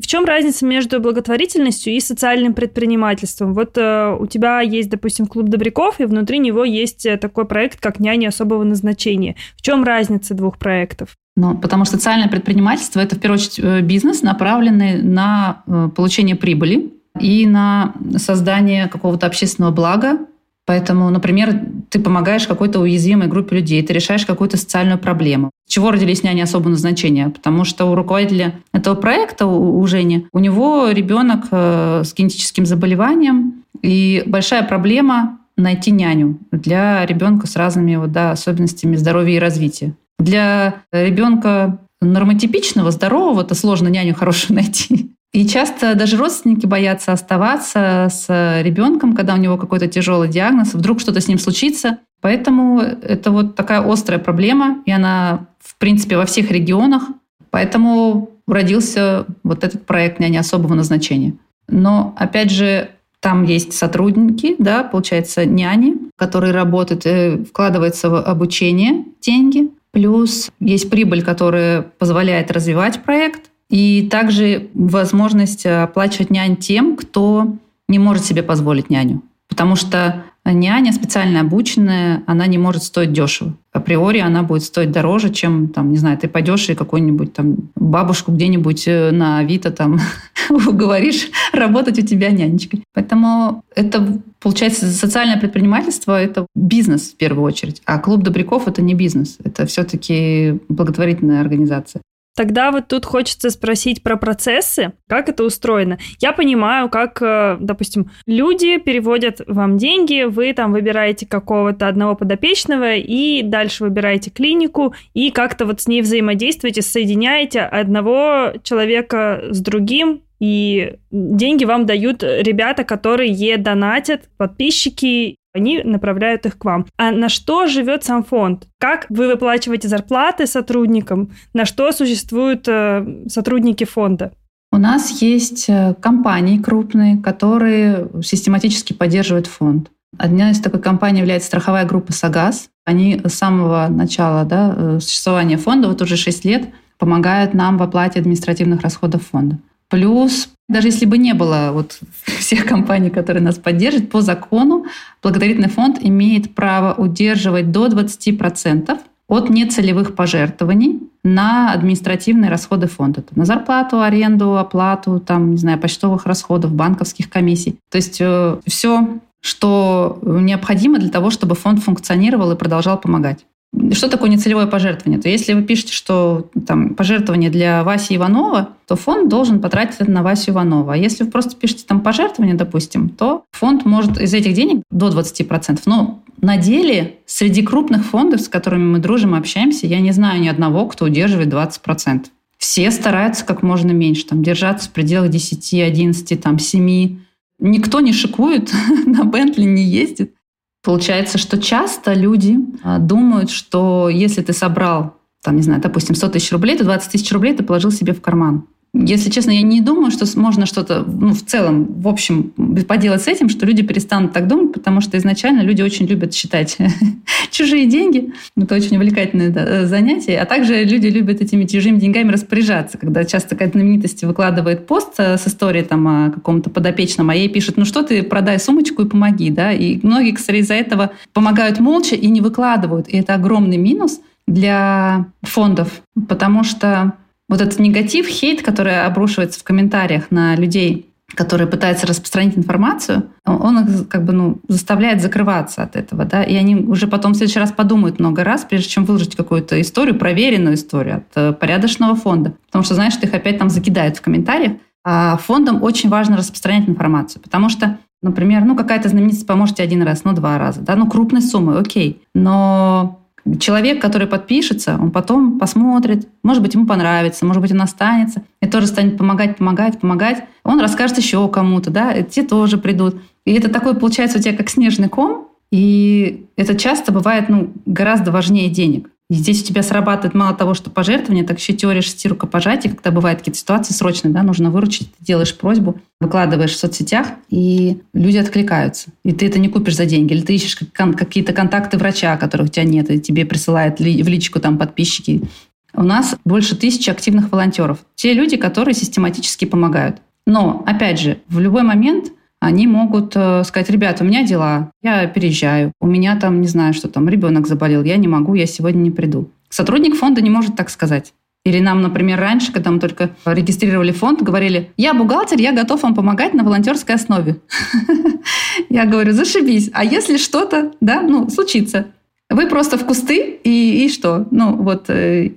В чем разница между благотворительностью и социальным предпринимательством? Вот э, у тебя есть, допустим, клуб добряков, и внутри него есть э, такой проект, как няни особого назначения. В чем разница двух проектов? Ну, потому что социальное предпринимательство – это, в первую очередь, э, бизнес, направленный на э, получение прибыли и на создание какого-то общественного блага, Поэтому, например, ты помогаешь какой-то уязвимой группе людей, ты решаешь какую-то социальную проблему. Чего родились няни особого назначения? Потому что у руководителя этого проекта, у, Жени, у него ребенок э, с генетическим заболеванием, и большая проблема найти няню для ребенка с разными вот, да, особенностями здоровья и развития. Для ребенка нормотипичного, здорового, это сложно няню хорошую найти. И часто даже родственники боятся оставаться с ребенком, когда у него какой-то тяжелый диагноз, вдруг что-то с ним случится. Поэтому это вот такая острая проблема, и она, в принципе, во всех регионах. Поэтому родился вот этот проект «Няни особого назначения». Но, опять же, там есть сотрудники, да, получается, няни, которые работают, и вкладываются в обучение деньги. Плюс есть прибыль, которая позволяет развивать проект. И также возможность оплачивать нянь тем, кто не может себе позволить няню. Потому что няня специально обученная, она не может стоить дешево. Априори она будет стоить дороже, чем, там, не знаю, ты пойдешь и какую-нибудь там бабушку где-нибудь э, на Авито там уговоришь работать у тебя нянечкой. Поэтому это, получается, социальное предпринимательство — это бизнес в первую очередь. А клуб добряков — это не бизнес. Это все-таки благотворительная организация. Тогда вот тут хочется спросить про процессы, как это устроено. Я понимаю, как, э, допустим, люди переводят вам деньги, вы там выбираете какого-то одного подопечного и дальше выбираете клинику и как-то вот с ней взаимодействуете, соединяете одного человека с другим, и деньги вам дают ребята, которые донатят, подписчики, они направляют их к вам. А на что живет сам фонд? Как вы выплачиваете зарплаты сотрудникам? На что существуют э, сотрудники фонда? У нас есть э, компании крупные, которые систематически поддерживают фонд. Одна из такой компаний является страховая группа «Сагаз». Они с самого начала да, э, существования фонда, вот уже 6 лет, помогают нам в оплате административных расходов фонда. Плюс, даже если бы не было вот всех компаний, которые нас поддерживают, по закону благотворительный фонд имеет право удерживать до 20% от нецелевых пожертвований на административные расходы фонда. На зарплату, аренду, оплату, там, не знаю, почтовых расходов, банковских комиссий. То есть э, все, что необходимо для того, чтобы фонд функционировал и продолжал помогать. Что такое нецелевое пожертвование? То если вы пишете, что там пожертвование для Васи Иванова, то фонд должен потратить это на Васю Иванова. А если вы просто пишете там пожертвование, допустим, то фонд может из этих денег до 20%. Но на деле среди крупных фондов, с которыми мы дружим общаемся, я не знаю ни одного, кто удерживает 20%. Все стараются как можно меньше, там, держаться в пределах 10, 11, там, 7. Никто не шикует, на Бентли не ездит. Получается, что часто люди а, думают, что если ты собрал, там, не знаю, допустим, 100 тысяч рублей, то 20 тысяч рублей ты положил себе в карман. Если честно, я не думаю, что можно что-то, ну, в целом, в общем, поделать с этим, что люди перестанут так думать, потому что изначально люди очень любят считать чужие деньги. Это очень увлекательное да, занятие. А также люди любят этими чужими деньгами распоряжаться. Когда часто какая-то знаменитость выкладывает пост э, с историей там, о каком-то подопечном, а ей пишут, ну что ты, продай сумочку и помоги. Да? И многие, кстати, из-за этого помогают молча и не выкладывают. И это огромный минус для фондов, потому что вот этот негатив, хейт, который обрушивается в комментариях на людей, которые пытаются распространить информацию, он их как бы ну, заставляет закрываться от этого, да, и они уже потом в следующий раз подумают много раз, прежде чем выложить какую-то историю, проверенную историю от э, порядочного фонда, потому что, знаешь, что их опять там закидают в комментариях. А фондам очень важно распространять информацию, потому что Например, ну какая-то знаменитость поможет тебе один раз, ну два раза, да, ну крупной суммы, окей. Но Человек, который подпишется, он потом посмотрит, может быть, ему понравится, может быть, он останется, и тоже станет помогать, помогать, помогать. Он расскажет еще кому-то, да, и те тоже придут. И это такой, получается, у тебя как снежный ком, и это часто бывает ну, гораздо важнее денег. И здесь у тебя срабатывает мало того, что пожертвование, так еще теория шести рукопожатий, когда бывают какие-то ситуации срочные, да, нужно выручить, ты делаешь просьбу, выкладываешь в соцсетях, и люди откликаются. И ты это не купишь за деньги. Или ты ищешь какие-то контакты врача, которых у тебя нет, и тебе присылают в личку там подписчики У нас больше тысячи активных волонтеров. Те люди, которые систематически помогают. Но, опять же, в любой момент они могут э, сказать, ребята, у меня дела, я переезжаю, у меня там, не знаю, что там, ребенок заболел, я не могу, я сегодня не приду. Сотрудник фонда не может так сказать. Или нам, например, раньше, когда мы только регистрировали фонд, говорили, я бухгалтер, я готов вам помогать на волонтерской основе. Я говорю, зашибись. А если что-то, да, ну, случится, вы просто в кусты, и, и что? Ну, вот э,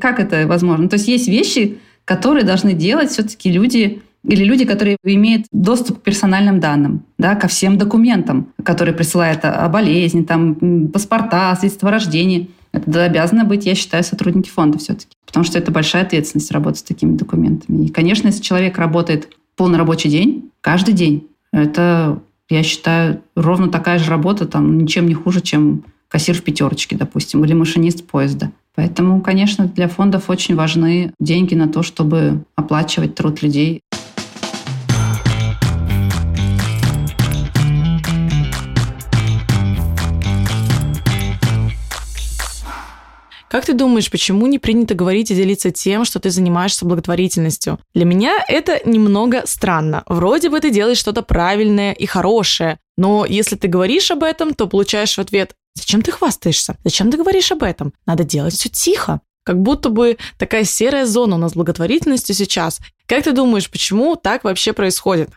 как это возможно? То есть есть вещи, которые должны делать все-таки люди, или люди, которые имеют доступ к персональным данным, да, ко всем документам, которые присылают о болезни, там, паспорта, свидетельство о рождении. Это обязаны быть, я считаю, сотрудники фонда все-таки. Потому что это большая ответственность работать с такими документами. И, конечно, если человек работает полный рабочий день, каждый день, это, я считаю, ровно такая же работа, там, ничем не хуже, чем кассир в пятерочке, допустим, или машинист поезда. Поэтому, конечно, для фондов очень важны деньги на то, чтобы оплачивать труд людей. Как ты думаешь, почему не принято говорить и делиться тем, что ты занимаешься благотворительностью? Для меня это немного странно. Вроде бы ты делаешь что-то правильное и хорошее, но если ты говоришь об этом, то получаешь в ответ «Зачем ты хвастаешься? Зачем ты говоришь об этом? Надо делать все тихо». Как будто бы такая серая зона у нас с благотворительностью сейчас. Как ты думаешь, почему так вообще происходит?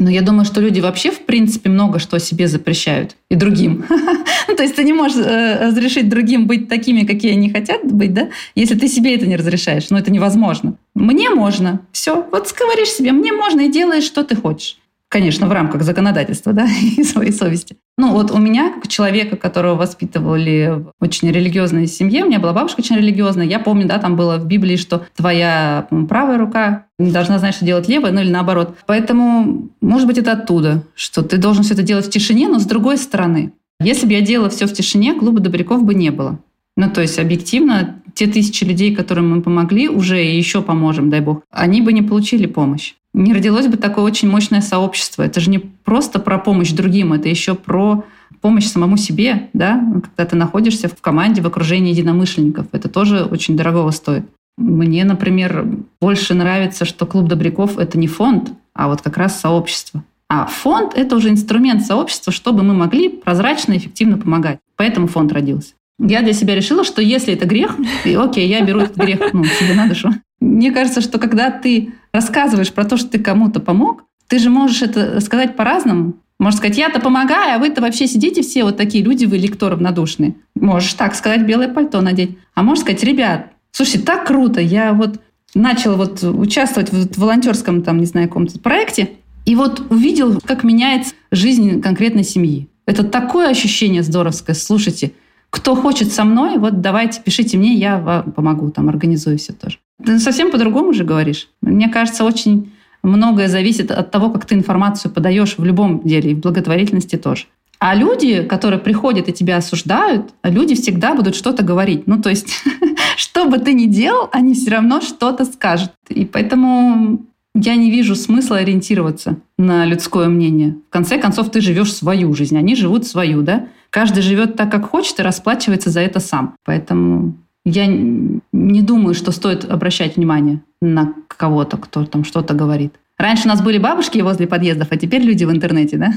Но я думаю, что люди вообще, в принципе, много что себе запрещают. И другим. ну, то есть ты не можешь э, разрешить другим быть такими, какие они хотят быть, да, если ты себе это не разрешаешь. Но это невозможно. Мне можно. Все. Вот говоришь себе, мне можно и делаешь, что ты хочешь. Конечно, в рамках законодательства, да, и своей совести. Ну, вот у меня, как человека, которого воспитывали в очень религиозной семье, у меня была бабушка очень религиозная, я помню, да, там было в Библии, что твоя правая рука не должна знать, что делать левая, ну или наоборот. Поэтому, может быть, это оттуда, что ты должен все это делать в тишине, но с другой стороны. Если бы я делала все в тишине, клуба добряков бы не было. Ну, то есть, объективно, те тысячи людей, которым мы помогли, уже и еще поможем, дай бог, они бы не получили помощь не родилось бы такое очень мощное сообщество. Это же не просто про помощь другим, это еще про помощь самому себе, да, когда ты находишься в команде, в окружении единомышленников. Это тоже очень дорогого стоит. Мне, например, больше нравится, что клуб добряков — это не фонд, а вот как раз сообщество. А фонд — это уже инструмент сообщества, чтобы мы могли прозрачно и эффективно помогать. Поэтому фонд родился. Я для себя решила, что если это грех, и окей, я беру этот грех ну, себе на душу. Мне кажется, что когда ты рассказываешь про то, что ты кому-то помог, ты же можешь это сказать по-разному. Можешь сказать, я-то помогаю, а вы-то вообще сидите все вот такие люди, вы лекто равнодушные. Можешь так сказать, белое пальто надеть. А можешь сказать, ребят, слушайте, так круто, я вот начал вот участвовать в волонтерском, там, не знаю, каком-то проекте, и вот увидел, как меняется жизнь конкретной семьи. Это такое ощущение здоровское. Слушайте, кто хочет со мной, вот давайте, пишите мне, я вам помогу, там, организую все тоже. Ты совсем по-другому же говоришь. Мне кажется, очень многое зависит от того, как ты информацию подаешь в любом деле, и в благотворительности тоже. А люди, которые приходят и тебя осуждают, люди всегда будут что-то говорить. Ну, то есть, что бы ты ни делал, они все равно что-то скажут. И поэтому я не вижу смысла ориентироваться на людское мнение. В конце концов, ты живешь свою жизнь, они живут свою, да? Каждый живет так, как хочет, и расплачивается за это сам. Поэтому я не думаю, что стоит обращать внимание на кого-то, кто там что-то говорит. Раньше у нас были бабушки возле подъездов, а теперь люди в интернете, да?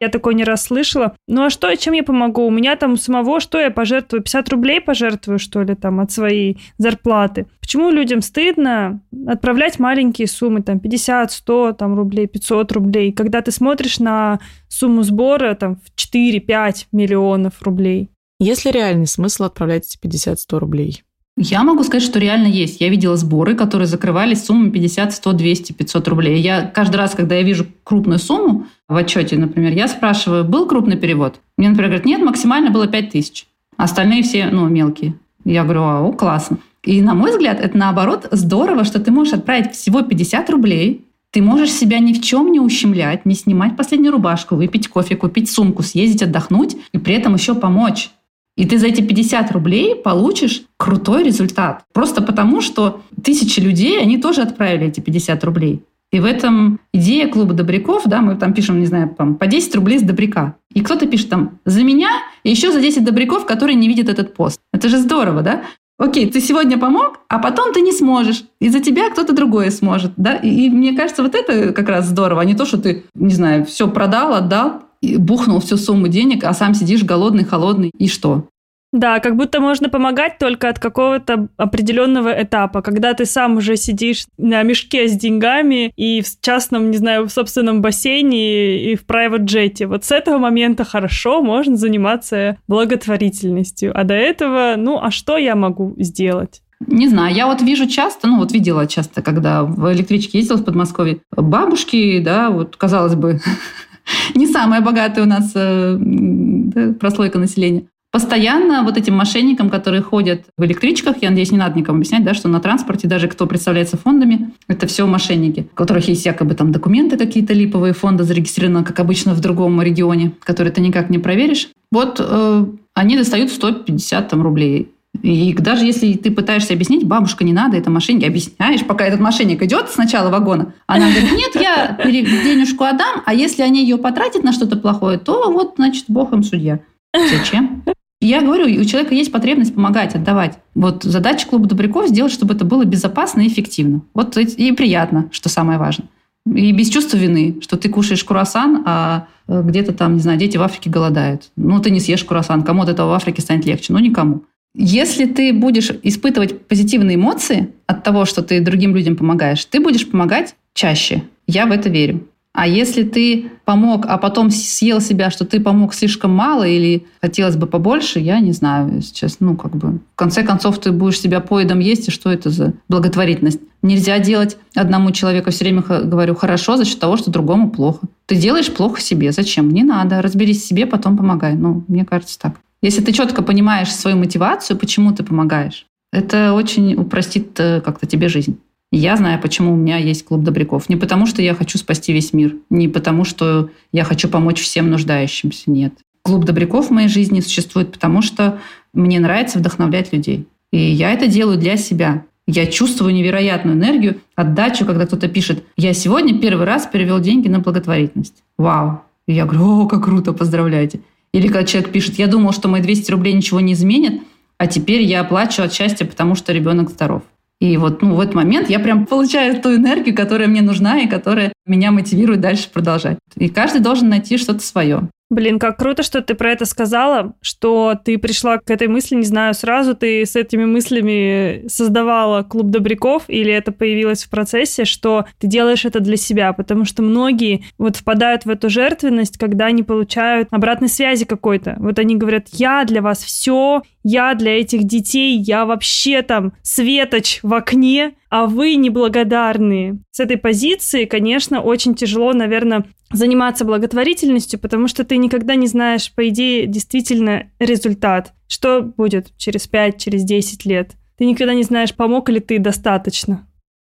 Я такое не раз слышала. Ну а что, чем я помогу? У меня там самого, что я пожертвую? 50 рублей пожертвую, что ли, там, от своей зарплаты? Почему людям стыдно отправлять маленькие суммы, там, 50, 100 там, рублей, 500 рублей, когда ты смотришь на сумму сбора, там, в 4-5 миллионов рублей? Есть ли реальный смысл отправлять эти 50-100 рублей? Я могу сказать, что реально есть. Я видела сборы, которые закрывались суммой 50, 100, 200, 500 рублей. Я каждый раз, когда я вижу крупную сумму в отчете, например, я спрашиваю, был крупный перевод? Мне, например, говорят, нет, максимально было 5 тысяч. Остальные все, ну, мелкие. Я говорю, о, классно. И, на мой взгляд, это наоборот здорово, что ты можешь отправить всего 50 рублей, ты можешь себя ни в чем не ущемлять, не снимать последнюю рубашку, выпить кофе, купить сумку, съездить отдохнуть и при этом еще помочь. И ты за эти 50 рублей получишь крутой результат. Просто потому, что тысячи людей, они тоже отправили эти 50 рублей. И в этом идея клуба добряков, да, мы там пишем, не знаю, там, по 10 рублей с добряка. И кто-то пишет там «за меня» и еще за 10 добряков, которые не видят этот пост. Это же здорово, да? Окей, ты сегодня помог, а потом ты не сможешь. И за тебя кто-то другой сможет. Да? И, и мне кажется, вот это как раз здорово, а не то, что ты, не знаю, все продал, отдал, бухнул всю сумму денег, а сам сидишь голодный, холодный. И что? Да, как будто можно помогать только от какого-то определенного этапа, когда ты сам уже сидишь на мешке с деньгами и в частном, не знаю, в собственном бассейне и в private джете. Вот с этого момента хорошо можно заниматься благотворительностью. А до этого, ну, а что я могу сделать? Не знаю, я вот вижу часто, ну вот видела часто, когда в электричке ездила в Подмосковье, бабушки, да, вот казалось бы, не самая богатая у нас э, да, прослойка населения, Постоянно вот этим мошенникам, которые ходят в электричках, я надеюсь, не надо никому объяснять, да, что на транспорте даже кто представляется фондами, это все мошенники, у которых есть якобы там документы какие-то липовые, фонды зарегистрированы, как обычно, в другом регионе, которые ты никак не проверишь. Вот э, они достают 150 там, рублей. И даже если ты пытаешься объяснить, бабушка, не надо, это мошенник, объясняешь, пока этот мошенник идет с начала вагона, она говорит, нет, я денежку отдам, а если они ее потратят на что-то плохое, то вот, значит, бог им судья. Зачем? Я говорю, у человека есть потребность помогать, отдавать. Вот задача клуба добряков сделать, чтобы это было безопасно и эффективно. Вот и приятно, что самое важное. И без чувства вины, что ты кушаешь круассан, а э, где-то там, не знаю, дети в Африке голодают. Ну, ты не съешь круассан. Кому от этого в Африке станет легче? Ну, никому. Если ты будешь испытывать позитивные эмоции от того, что ты другим людям помогаешь, ты будешь помогать чаще. Я в это верю. А если ты помог, а потом съел себя, что ты помог слишком мало или хотелось бы побольше, я не знаю сейчас. Ну, как бы, в конце концов, ты будешь себя поедом есть, и что это за благотворительность? Нельзя делать одному человеку, все время говорю, хорошо за счет того, что другому плохо. Ты делаешь плохо себе. Зачем? Не надо. Разберись себе, потом помогай. Ну, мне кажется так. Если ты четко понимаешь свою мотивацию, почему ты помогаешь, это очень упростит э, как-то тебе жизнь. Я знаю, почему у меня есть клуб добряков. Не потому, что я хочу спасти весь мир, не потому, что я хочу помочь всем нуждающимся. Нет. Клуб добряков в моей жизни существует, потому что мне нравится вдохновлять людей. И я это делаю для себя. Я чувствую невероятную энергию, отдачу, когда кто-то пишет, я сегодня первый раз перевел деньги на благотворительность. Вау. И я говорю, о, как круто, поздравляйте. Или когда человек пишет, я думал, что мои 200 рублей ничего не изменят, а теперь я плачу от счастья, потому что ребенок здоров. И вот ну, в этот момент я прям получаю ту энергию, которая мне нужна и которая меня мотивирует дальше продолжать. И каждый должен найти что-то свое. Блин, как круто, что ты про это сказала, что ты пришла к этой мысли, не знаю, сразу ты с этими мыслями создавала клуб добряков или это появилось в процессе, что ты делаешь это для себя, потому что многие вот впадают в эту жертвенность, когда они получают обратной связи какой-то. Вот они говорят, я для вас все, я для этих детей, я вообще там светоч в окне, а вы неблагодарные. С этой позиции, конечно, очень тяжело, наверное, заниматься благотворительностью, потому что ты никогда не знаешь, по идее, действительно результат. Что будет через 5, через 10 лет? Ты никогда не знаешь, помог ли ты достаточно.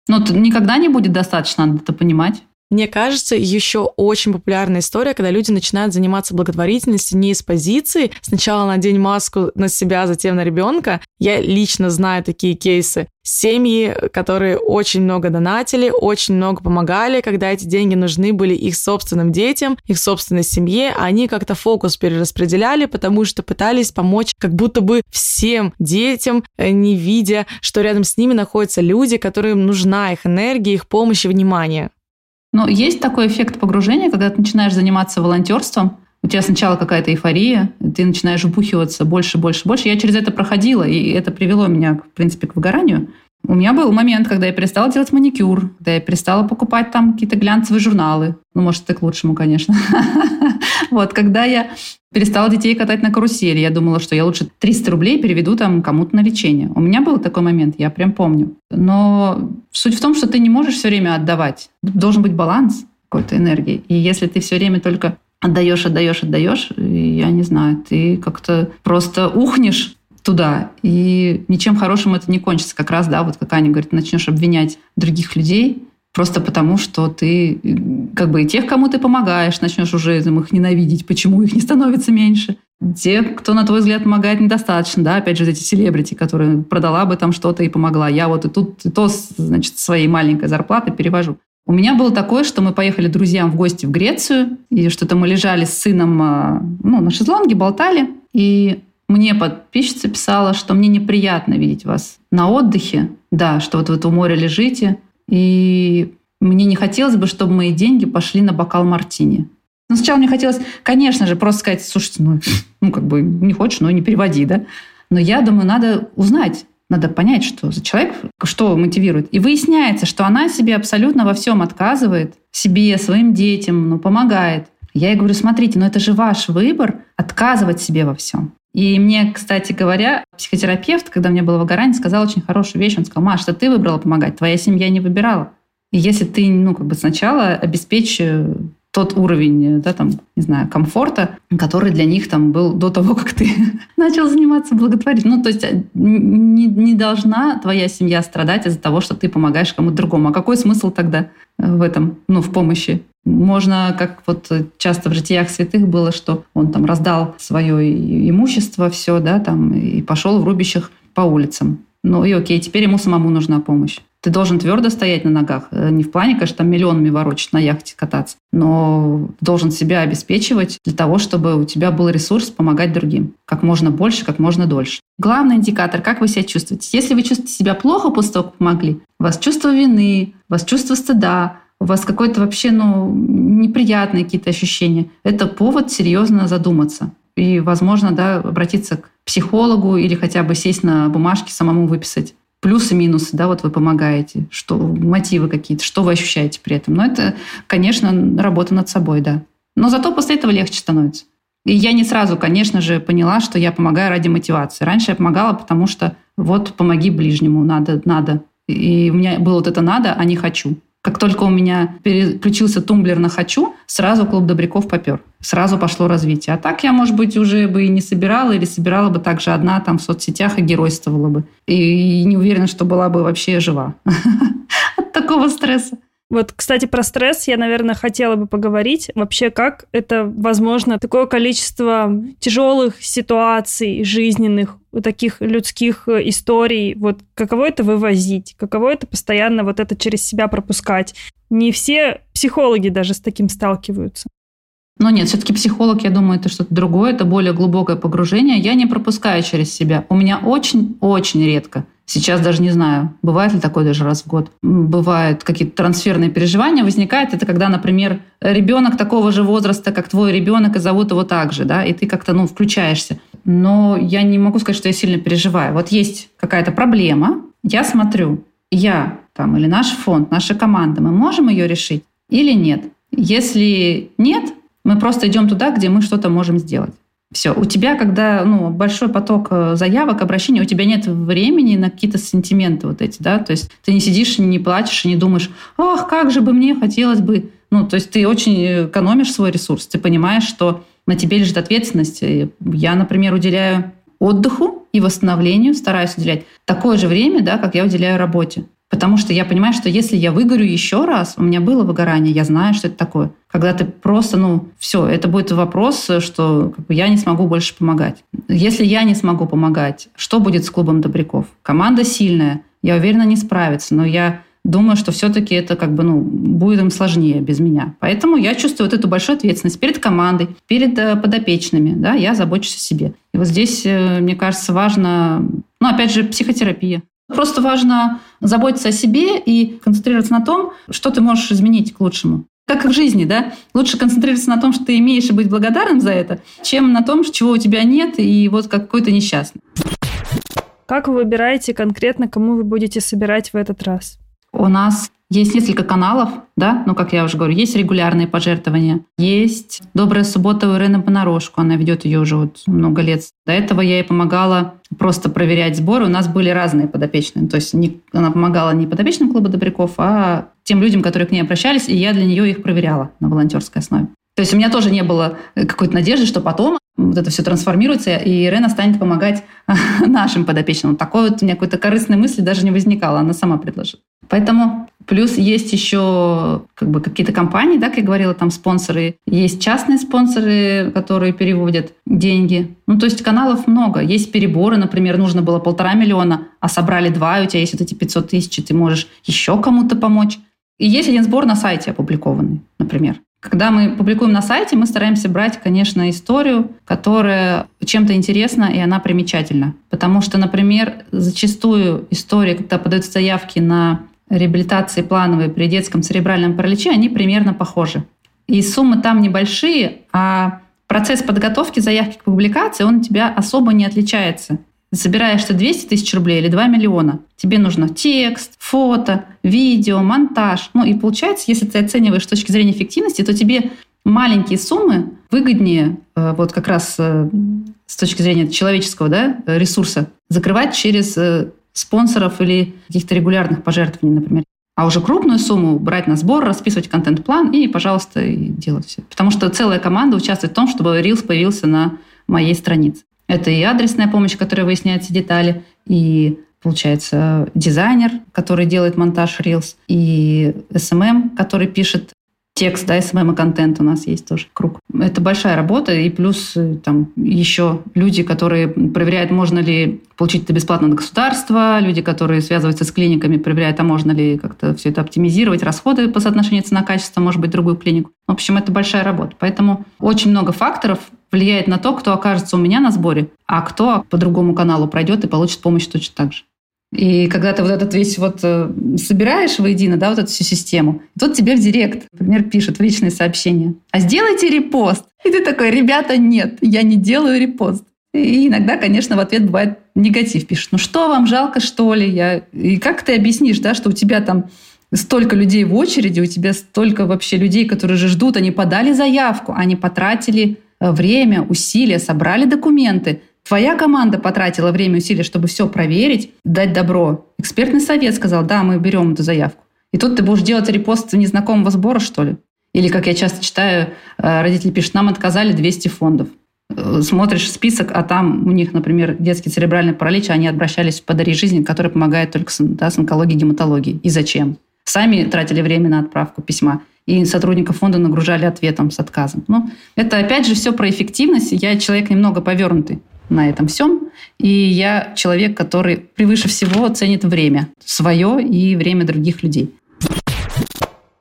Ну, никогда не будет достаточно, надо это понимать. Мне кажется, еще очень популярная история, когда люди начинают заниматься благотворительностью не из позиции сначала надень маску на себя, затем на ребенка. Я лично знаю такие кейсы. Семьи, которые очень много донатили, очень много помогали, когда эти деньги нужны были их собственным детям, их собственной семье, они как-то фокус перераспределяли, потому что пытались помочь как будто бы всем детям, э, не видя, что рядом с ними находятся люди, которым нужна их энергия, их помощь и внимание. Но есть такой эффект погружения, когда ты начинаешь заниматься волонтерством, у тебя сначала какая-то эйфория, ты начинаешь вбухиваться больше, больше, больше. Я через это проходила, и это привело меня, в принципе, к выгоранию. У меня был момент, когда я перестала делать маникюр, когда я перестала покупать там какие-то глянцевые журналы. Ну, может, это к лучшему, конечно. Вот, когда я перестала детей катать на карусели, я думала, что я лучше 300 рублей переведу там кому-то на лечение. У меня был такой момент, я прям помню. Но суть в том, что ты не можешь все время отдавать. Должен быть баланс какой-то энергии. И если ты все время только отдаешь, отдаешь, отдаешь, я не знаю, ты как-то просто ухнешь туда, и ничем хорошим это не кончится. Как раз, да, вот как Аня говорит, начнешь обвинять других людей, просто потому, что ты как бы и тех, кому ты помогаешь, начнешь уже там, их ненавидеть, почему их не становится меньше. Те, кто, на твой взгляд, помогает недостаточно, да, опять же, эти селебрити, которые продала бы там что-то и помогла. Я вот и тут и то, значит, своей маленькой зарплаты перевожу. У меня было такое, что мы поехали друзьям в гости в Грецию, и что-то мы лежали с сыном а, ну, на шезлонге, болтали, и мне подписчица писала, что мне неприятно видеть вас на отдыхе, да, что вот вы у моря лежите, и мне не хотелось бы, чтобы мои деньги пошли на бокал мартини. Ну, сначала мне хотелось, конечно же, просто сказать, слушайте, ну, ну как бы не хочешь, ну не переводи, да. Но я думаю, надо узнать, надо понять, что за человек, что мотивирует. И выясняется, что она себе абсолютно во всем отказывает, себе, своим детям, ну, помогает. Я ей говорю, смотрите, ну это же ваш выбор отказывать себе во всем. И мне, кстати говоря, психотерапевт, когда мне было выгорание, сказал очень хорошую вещь. Он сказал, Маш, что ты выбрала помогать, твоя семья не выбирала. И если ты, ну, как бы сначала обеспечь тот уровень, да, там, не знаю, комфорта, который для них там был до того, как ты начал заниматься благотворительностью. Ну, то есть э, не, не должна твоя семья страдать из-за того, что ты помогаешь кому-то другому. А какой смысл тогда э, в этом, ну, в помощи? Можно, как вот часто в житиях святых было, что он там раздал свое имущество, все, да, там, и пошел в рубящих по улицам. Ну и окей, теперь ему самому нужна помощь. Ты должен твердо стоять на ногах. Э, не в плане, конечно, там миллионами ворочать на яхте кататься, но должен себя обеспечивать для того, чтобы у тебя был ресурс помогать другим. Как можно больше, как можно дольше. Главный индикатор, как вы себя чувствуете. Если вы чувствуете себя плохо после того, как помогли, у вас чувство вины, у вас чувство стыда, у вас какое-то вообще ну, неприятные какие-то ощущения, это повод серьезно задуматься. И, возможно, да, обратиться к психологу или хотя бы сесть на бумажке, самому выписать плюсы, минусы, да, вот вы помогаете, что мотивы какие-то, что вы ощущаете при этом. Но это, конечно, работа над собой, да. Но зато после этого легче становится. И я не сразу, конечно же, поняла, что я помогаю ради мотивации. Раньше я помогала, потому что вот помоги ближнему, надо, надо. И у меня было вот это надо, а не хочу. Как только у меня переключился тумблер на «хочу», сразу клуб добряков попер. Сразу пошло развитие. А так я, может быть, уже бы и не собирала, или собирала бы также одна там в соцсетях и геройствовала бы. И не уверена, что была бы вообще жива от такого стресса. Вот, кстати, про стресс я, наверное, хотела бы поговорить. Вообще, как это возможно, такое количество тяжелых ситуаций жизненных, таких людских э, историй, вот каково это вывозить, каково это постоянно вот это через себя пропускать. Не все психологи даже с таким сталкиваются. Но нет, все-таки психолог, я думаю, это что-то другое, это более глубокое погружение. Я не пропускаю через себя. У меня очень-очень редко Сейчас даже не знаю, бывает ли такое даже раз в год. Бывают какие-то трансферные переживания. Возникает это, когда, например, ребенок такого же возраста, как твой ребенок, и зовут его так же, да, и ты как-то, ну, включаешься. Но я не могу сказать, что я сильно переживаю. Вот есть какая-то проблема, я смотрю, я там или наш фонд, наша команда, мы можем ее решить или нет? Если нет, мы просто идем туда, где мы что-то можем сделать. Все, у тебя, когда ну, большой поток э, заявок, обращений, у тебя нет времени на какие-то сентименты вот эти, да, то есть ты не сидишь, не плачешь не думаешь, ах, как же бы мне хотелось бы, ну, то есть ты очень экономишь свой ресурс, ты понимаешь, что на тебе лежит ответственность. Я, например, уделяю отдыху и восстановлению, стараюсь уделять такое же время, да, как я уделяю работе. Потому что я понимаю, что если я выгорю еще раз, у меня было выгорание, я знаю, что это такое. Когда ты просто, ну, все, это будет вопрос, что как бы, я не смогу больше помогать. Если я не смогу помогать, что будет с клубом добряков? Команда сильная, я уверена, не справится, но я думаю, что все-таки это как бы, ну, будет им сложнее без меня. Поэтому я чувствую вот эту большую ответственность перед командой, перед э, подопечными, да, я забочусь о себе. И вот здесь, э, мне кажется, важно, ну, опять же, психотерапия. Просто важно заботиться о себе и концентрироваться на том, что ты можешь изменить к лучшему. Как и в жизни, да? Лучше концентрироваться на том, что ты имеешь, и быть благодарным за это, чем на том, чего у тебя нет, и вот какой то несчастный. Как вы выбираете конкретно, кому вы будете собирать в этот раз? У нас есть несколько каналов, да, ну, как я уже говорю, есть регулярные пожертвования, есть «Добрая суббота» у Ирины понарошку, она ведет ее уже вот много лет. До этого я ей помогала просто проверять сборы. У нас были разные подопечные, то есть не, она помогала не подопечным клуба добряков, а тем людям, которые к ней обращались, и я для нее их проверяла на волонтерской основе. То есть у меня тоже не было какой-то надежды, что потом вот это все трансформируется, и Ирена станет помогать нашим подопечным. Такой вот у меня какой-то корыстной мысли даже не возникало, она сама предложила. Поэтому плюс есть еще как бы какие-то компании, да, как я говорила, там спонсоры. Есть частные спонсоры, которые переводят деньги. Ну, то есть каналов много. Есть переборы, например, нужно было полтора миллиона, а собрали два, и у тебя есть вот эти 500 тысяч, и ты можешь еще кому-то помочь. И есть один сбор на сайте опубликованный, например. Когда мы публикуем на сайте, мы стараемся брать, конечно, историю, которая чем-то интересна и она примечательна. Потому что, например, зачастую истории, когда подаются заявки на реабилитации плановые при детском церебральном параличе, они примерно похожи. И суммы там небольшие, а процесс подготовки заявки к публикации, он у тебя особо не отличается. Собираешь ты 200 тысяч рублей или 2 миллиона. Тебе нужно текст, фото, видео, монтаж. Ну и получается, если ты оцениваешь с точки зрения эффективности, то тебе маленькие суммы выгоднее э, вот как раз э, с точки зрения человеческого да, ресурса закрывать через э, спонсоров или каких-то регулярных пожертвований, например. А уже крупную сумму брать на сбор, расписывать контент-план и, пожалуйста, делать все. Потому что целая команда участвует в том, чтобы Reels появился на моей странице. Это и адресная помощь, которая выясняет все детали, и получается, дизайнер, который делает монтаж Reels, и SMM, который пишет текст, да, SMM и контент у нас есть тоже круг. Это большая работа, и плюс э, там еще люди, которые проверяют, можно ли получить это бесплатно от государства, люди, которые связываются с клиниками, проверяют, а можно ли как-то все это оптимизировать, расходы по соотношению цена-качество, может быть, другую клинику. В общем, это большая работа. Поэтому очень много факторов влияет на то, кто окажется у меня на сборе, а кто по другому каналу пройдет и получит помощь точно так же. И когда ты вот этот весь вот э, собираешь воедино, да, вот эту всю систему, тут тебе в директ, например, пишут в личные сообщения, а сделайте репост. И ты такой, ребята, нет, я не делаю репост. И иногда, конечно, в ответ бывает негатив пишет. Ну что вам, жалко, что ли? Я... И как ты объяснишь, да, что у тебя там столько людей в очереди, у тебя столько вообще людей, которые же ждут, они подали заявку, они потратили время, усилия, собрали документы, Твоя команда потратила время усилия, чтобы все проверить, дать добро. Экспертный совет сказал, да, мы берем эту заявку. И тут ты будешь делать репост незнакомого сбора, что ли? Или, как я часто читаю, э, родители пишут, нам отказали 200 фондов. Э, смотришь список, а там у них, например, детский церебральный паралич, а они обращались в «Подари жизнь», который помогает только с, да, с онкологией гематологией. И зачем? Сами тратили время на отправку письма. И сотрудников фонда нагружали ответом с отказом. Ну, это опять же все про эффективность. Я человек немного повернутый на этом всем. И я человек, который превыше всего ценит время свое и время других людей.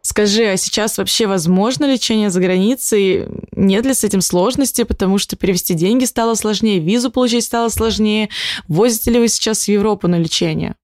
Скажи, а сейчас вообще возможно лечение за границей? Нет ли с этим сложности, потому что перевести деньги стало сложнее, визу получить стало сложнее? Возите ли вы сейчас в Европу на лечение?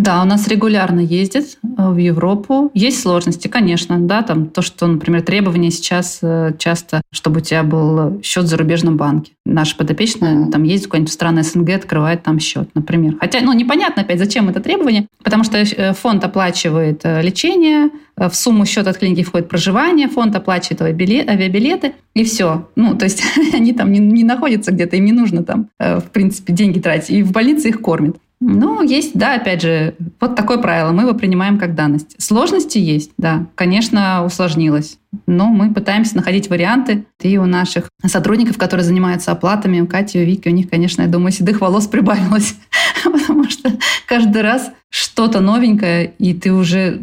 Да, у нас регулярно ездят э, в Европу. Есть сложности, конечно, да, там то, что, например, требования сейчас э, часто, чтобы у тебя был счет в зарубежном банке. Наши подопечные mm-hmm. там ездят куда-нибудь в страны СНГ, открывают там счет, например. Хотя, ну, непонятно опять, зачем это требование, потому что э, фонд оплачивает лечение, в сумму счета от клиники входит проживание, фонд оплачивает авиабилеты, и все. Ну, то есть они там не, не находятся где-то, им не нужно там, в принципе, деньги тратить. И в больнице их кормят. Ну, есть, да, опять же, вот такое правило, мы его принимаем как данность. Сложности есть, да, конечно, усложнилось, но мы пытаемся находить варианты. И у наших сотрудников, которые занимаются оплатами, у Кати, у Вики, у них, конечно, я думаю, седых волос прибавилось, потому что каждый раз что-то новенькое, и ты уже...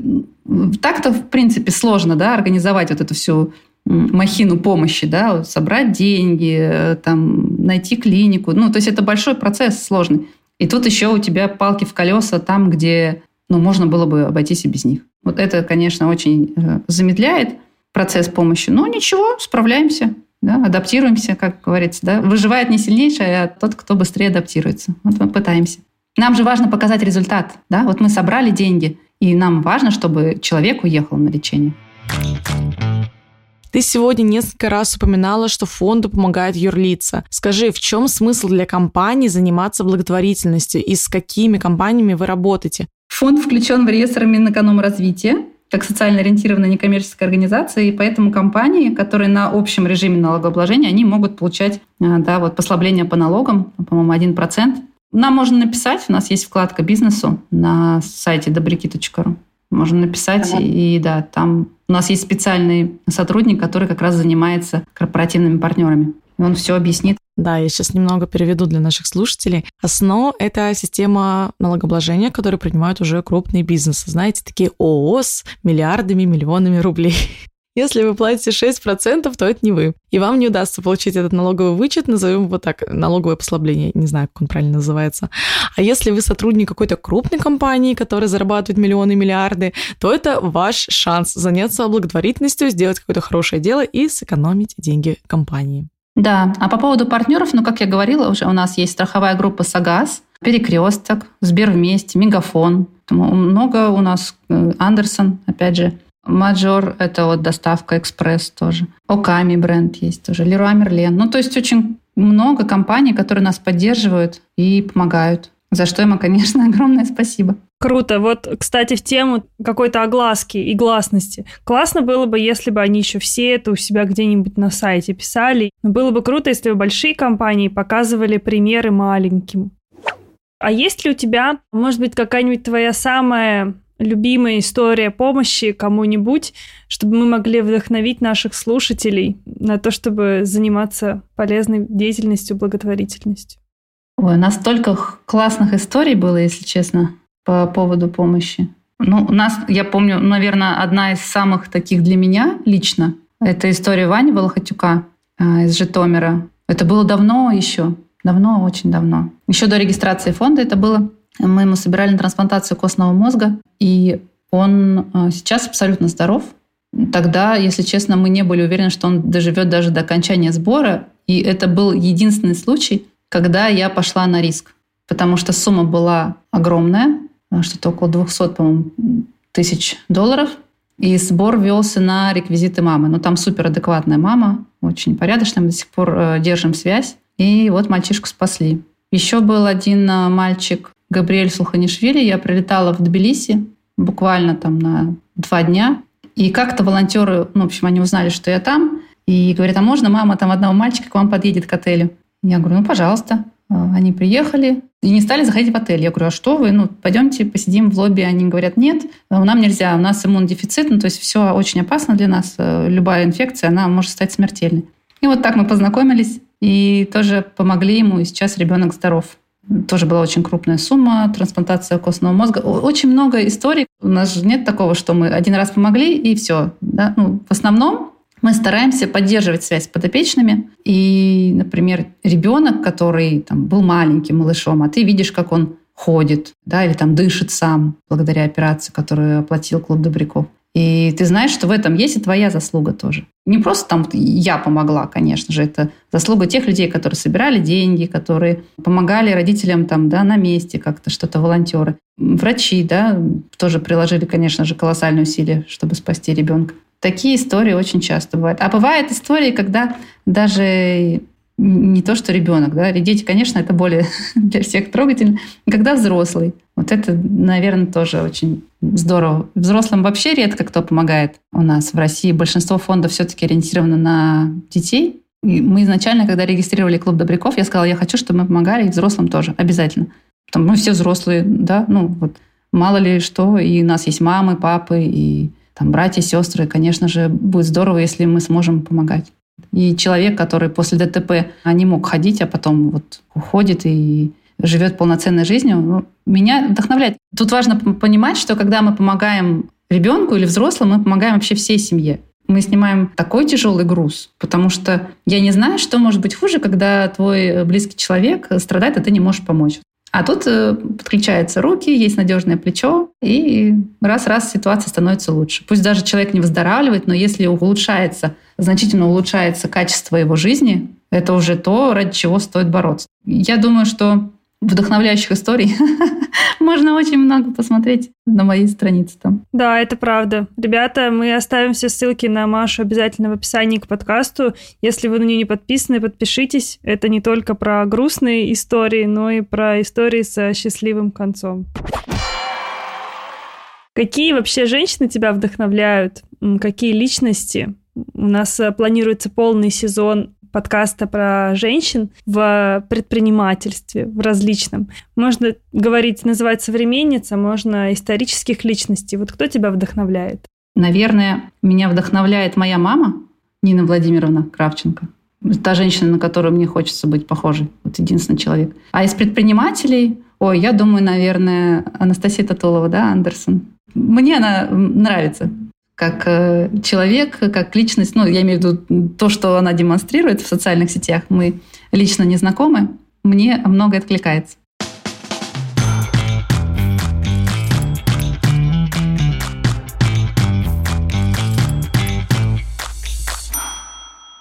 Так-то, в принципе, сложно, да, организовать вот эту всю махину помощи, да, собрать деньги, э, там, найти клинику. Ну, то есть это большой процесс сложный. И тут еще у тебя палки в колеса там, где ну, можно было бы обойтись и без них. Вот это, конечно, очень э, замедляет процесс помощи. Но ничего, справляемся, да, адаптируемся, как говорится. Да. Выживает не сильнейший, а тот, кто быстрее адаптируется. Вот мы пытаемся. Нам же важно показать результат. Да? Вот мы собрали деньги, и нам важно, чтобы человек уехал на лечение. Ты сегодня несколько раз упоминала, что фонду помогают юрлица. Скажи, в чем смысл для компании заниматься благотворительностью и с какими компаниями вы работаете? Фонд включен в реестр Минэкономразвития как социально ориентированная некоммерческая организация, и поэтому компании, которые на общем режиме налогообложения, они могут получать а, да, вот послабление по налогам, по-моему, 1%. Нам можно написать, у нас есть вкладка бизнесу на сайте добряки.ру. Можно написать, ага. и да, там у нас есть специальный сотрудник, который как раз занимается корпоративными партнерами. Он все объяснит. Да, я сейчас немного переведу для наших слушателей. ОСНО – это система налогообложения, которую принимают уже крупные бизнесы. Знаете, такие ООО с миллиардами, миллионами рублей. Если вы платите 6%, то это не вы. И вам не удастся получить этот налоговый вычет, назовем его так, налоговое послабление, не знаю, как он правильно называется. А если вы сотрудник какой-то крупной компании, которая зарабатывает миллионы, миллиарды, то это ваш шанс заняться благотворительностью, сделать какое-то хорошее дело и сэкономить деньги компании. Да, а по поводу партнеров, ну, как я говорила, уже у нас есть страховая группа «Сагаз», «Перекресток», «Сбер вместе», «Мегафон». Много у нас э, Андерсон, опять же, Маджор – это вот доставка экспресс тоже. Оками бренд есть тоже. Леруа Мерлен. Ну, то есть очень много компаний, которые нас поддерживают и помогают. За что им, конечно, огромное спасибо. Круто. Вот, кстати, в тему какой-то огласки и гласности. Классно было бы, если бы они еще все это у себя где-нибудь на сайте писали. Но было бы круто, если бы большие компании показывали примеры маленьким. А есть ли у тебя, может быть, какая-нибудь твоя самая любимая история помощи кому-нибудь, чтобы мы могли вдохновить наших слушателей на то, чтобы заниматься полезной деятельностью, благотворительностью? Ой, у нас столько классных историй было, если честно, по поводу помощи. Ну, у нас, я помню, наверное, одна из самых таких для меня лично, это история Вани Волохатюка э, из Житомира. Это было давно еще, давно, очень давно. Еще до регистрации фонда это было. Мы ему собирали на трансплантацию костного мозга, и он э, сейчас абсолютно здоров. Тогда, если честно, мы не были уверены, что он доживет даже до окончания сбора. И это был единственный случай, когда я пошла на риск. Потому что сумма была огромная, э, что-то около 200, по-моему, тысяч долларов. И сбор велся на реквизиты мамы. Но там супер адекватная мама, очень порядочная, мы до сих пор э, держим связь. И вот мальчишку спасли. Еще был один мальчик, Габриэль Сулханишвили. Я прилетала в Тбилиси буквально там на два дня. И как-то волонтеры, ну, в общем, они узнали, что я там. И говорят, а можно мама там одного мальчика к вам подъедет к отелю? Я говорю, ну, пожалуйста. А, они приехали и не стали заходить в отель. Я говорю, а что вы? Ну, пойдемте посидим в лобби. Они говорят, нет, нам нельзя, у нас иммунодефицит, ну, то есть все очень опасно для нас. Э, любая инфекция, она может стать смертельной. И вот так мы познакомились и тоже помогли ему, и сейчас ребенок здоров. Тоже была очень крупная сумма, трансплантация костного мозга. Очень много историй. У нас же нет такого, что мы один раз помогли и все. Да? Ну, в основном мы стараемся поддерживать связь с подопечными. И, например, ребенок, который там, был маленьким малышом, а ты видишь, как он ходит, да, или там дышит сам благодаря операции, которую оплатил клуб добряков. И ты знаешь, что в этом есть и твоя заслуга тоже. Не просто там я помогла, конечно же, это заслуга тех людей, которые собирали деньги, которые помогали родителям там, да, на месте как-то, что-то волонтеры. Врачи, да, тоже приложили, конечно же, колоссальные усилия, чтобы спасти ребенка. Такие истории очень часто бывают. А бывают истории, когда даже не то, что ребенок, да, дети, конечно, это более для всех трогательно, когда взрослый. Вот это, наверное, тоже очень здорово. Взрослым вообще редко кто помогает у нас в России. Большинство фондов все-таки ориентировано на детей. И мы изначально, когда регистрировали клуб добряков, я сказала, я хочу, чтобы мы помогали и взрослым тоже, обязательно. Потому мы все взрослые, да, ну вот мало ли что, и у нас есть мамы, папы, и там братья, сестры. Конечно же, будет здорово, если мы сможем помогать. И человек, который после ДТП не мог ходить, а потом вот уходит и живет полноценной жизнью, ну, меня вдохновляет. Тут важно понимать, что когда мы помогаем ребенку или взрослому, мы помогаем вообще всей семье. Мы снимаем такой тяжелый груз, потому что я не знаю, что может быть хуже, когда твой близкий человек страдает, а ты не можешь помочь. А тут э, подключаются руки, есть надежное плечо, и раз-раз ситуация становится лучше. Пусть даже человек не выздоравливает, но если улучшается, значительно улучшается качество его жизни, это уже то, ради чего стоит бороться. Я думаю, что вдохновляющих историй можно очень много посмотреть на моей странице там. Да, это правда. Ребята, мы оставим все ссылки на Машу обязательно в описании к подкасту. Если вы на нее не подписаны, подпишитесь. Это не только про грустные истории, но и про истории со счастливым концом. Какие вообще женщины тебя вдохновляют? Какие личности? У нас э, планируется полный сезон подкаста про женщин в предпринимательстве, в различном. Можно говорить, называть современница, можно исторических личностей. Вот кто тебя вдохновляет? Наверное, меня вдохновляет моя мама, Нина Владимировна Кравченко. Та женщина, на которую мне хочется быть похожей. Вот единственный человек. А из предпринимателей, ой, я думаю, наверное, Анастасия Татулова, да, Андерсон. Мне она нравится. Как э, человек, как личность. Ну, я имею в виду то, что она демонстрирует в социальных сетях. Мы лично не знакомы. Мне многое откликается.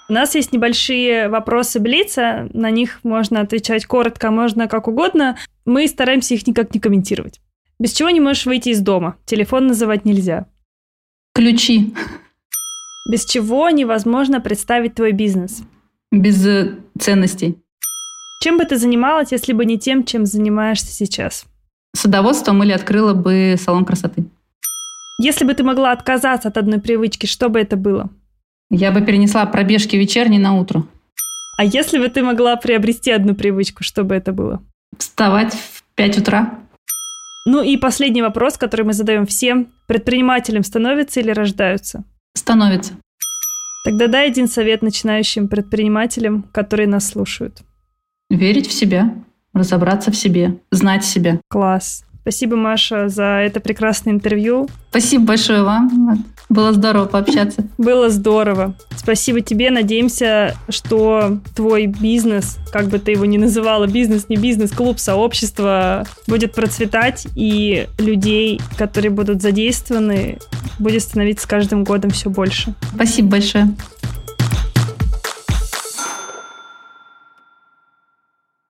У нас есть небольшие вопросы Блица, на них можно отвечать коротко, можно как угодно. Мы стараемся их никак не комментировать. Без чего не можешь выйти из дома? Телефон называть нельзя. Ключи. Без чего невозможно представить твой бизнес? Без э, ценностей. Чем бы ты занималась, если бы не тем, чем занимаешься сейчас? Садоводством или открыла бы салон красоты. Если бы ты могла отказаться от одной привычки, что бы это было? Я бы перенесла пробежки вечерние на утро. А если бы ты могла приобрести одну привычку, что бы это было? Вставать в 5 утра. Ну и последний вопрос, который мы задаем всем. Предпринимателем становятся или рождаются? Становится. Тогда дай один совет начинающим предпринимателям, которые нас слушают. Верить в себя, разобраться в себе, знать себя. Класс. Спасибо, Маша, за это прекрасное интервью. Спасибо большое вам. Было здорово пообщаться. Было здорово. Спасибо тебе. Надеемся, что твой бизнес, как бы ты его ни называла, бизнес, не бизнес, клуб, сообщество, будет процветать, и людей, которые будут задействованы, будет становиться с каждым годом все больше. Спасибо большое.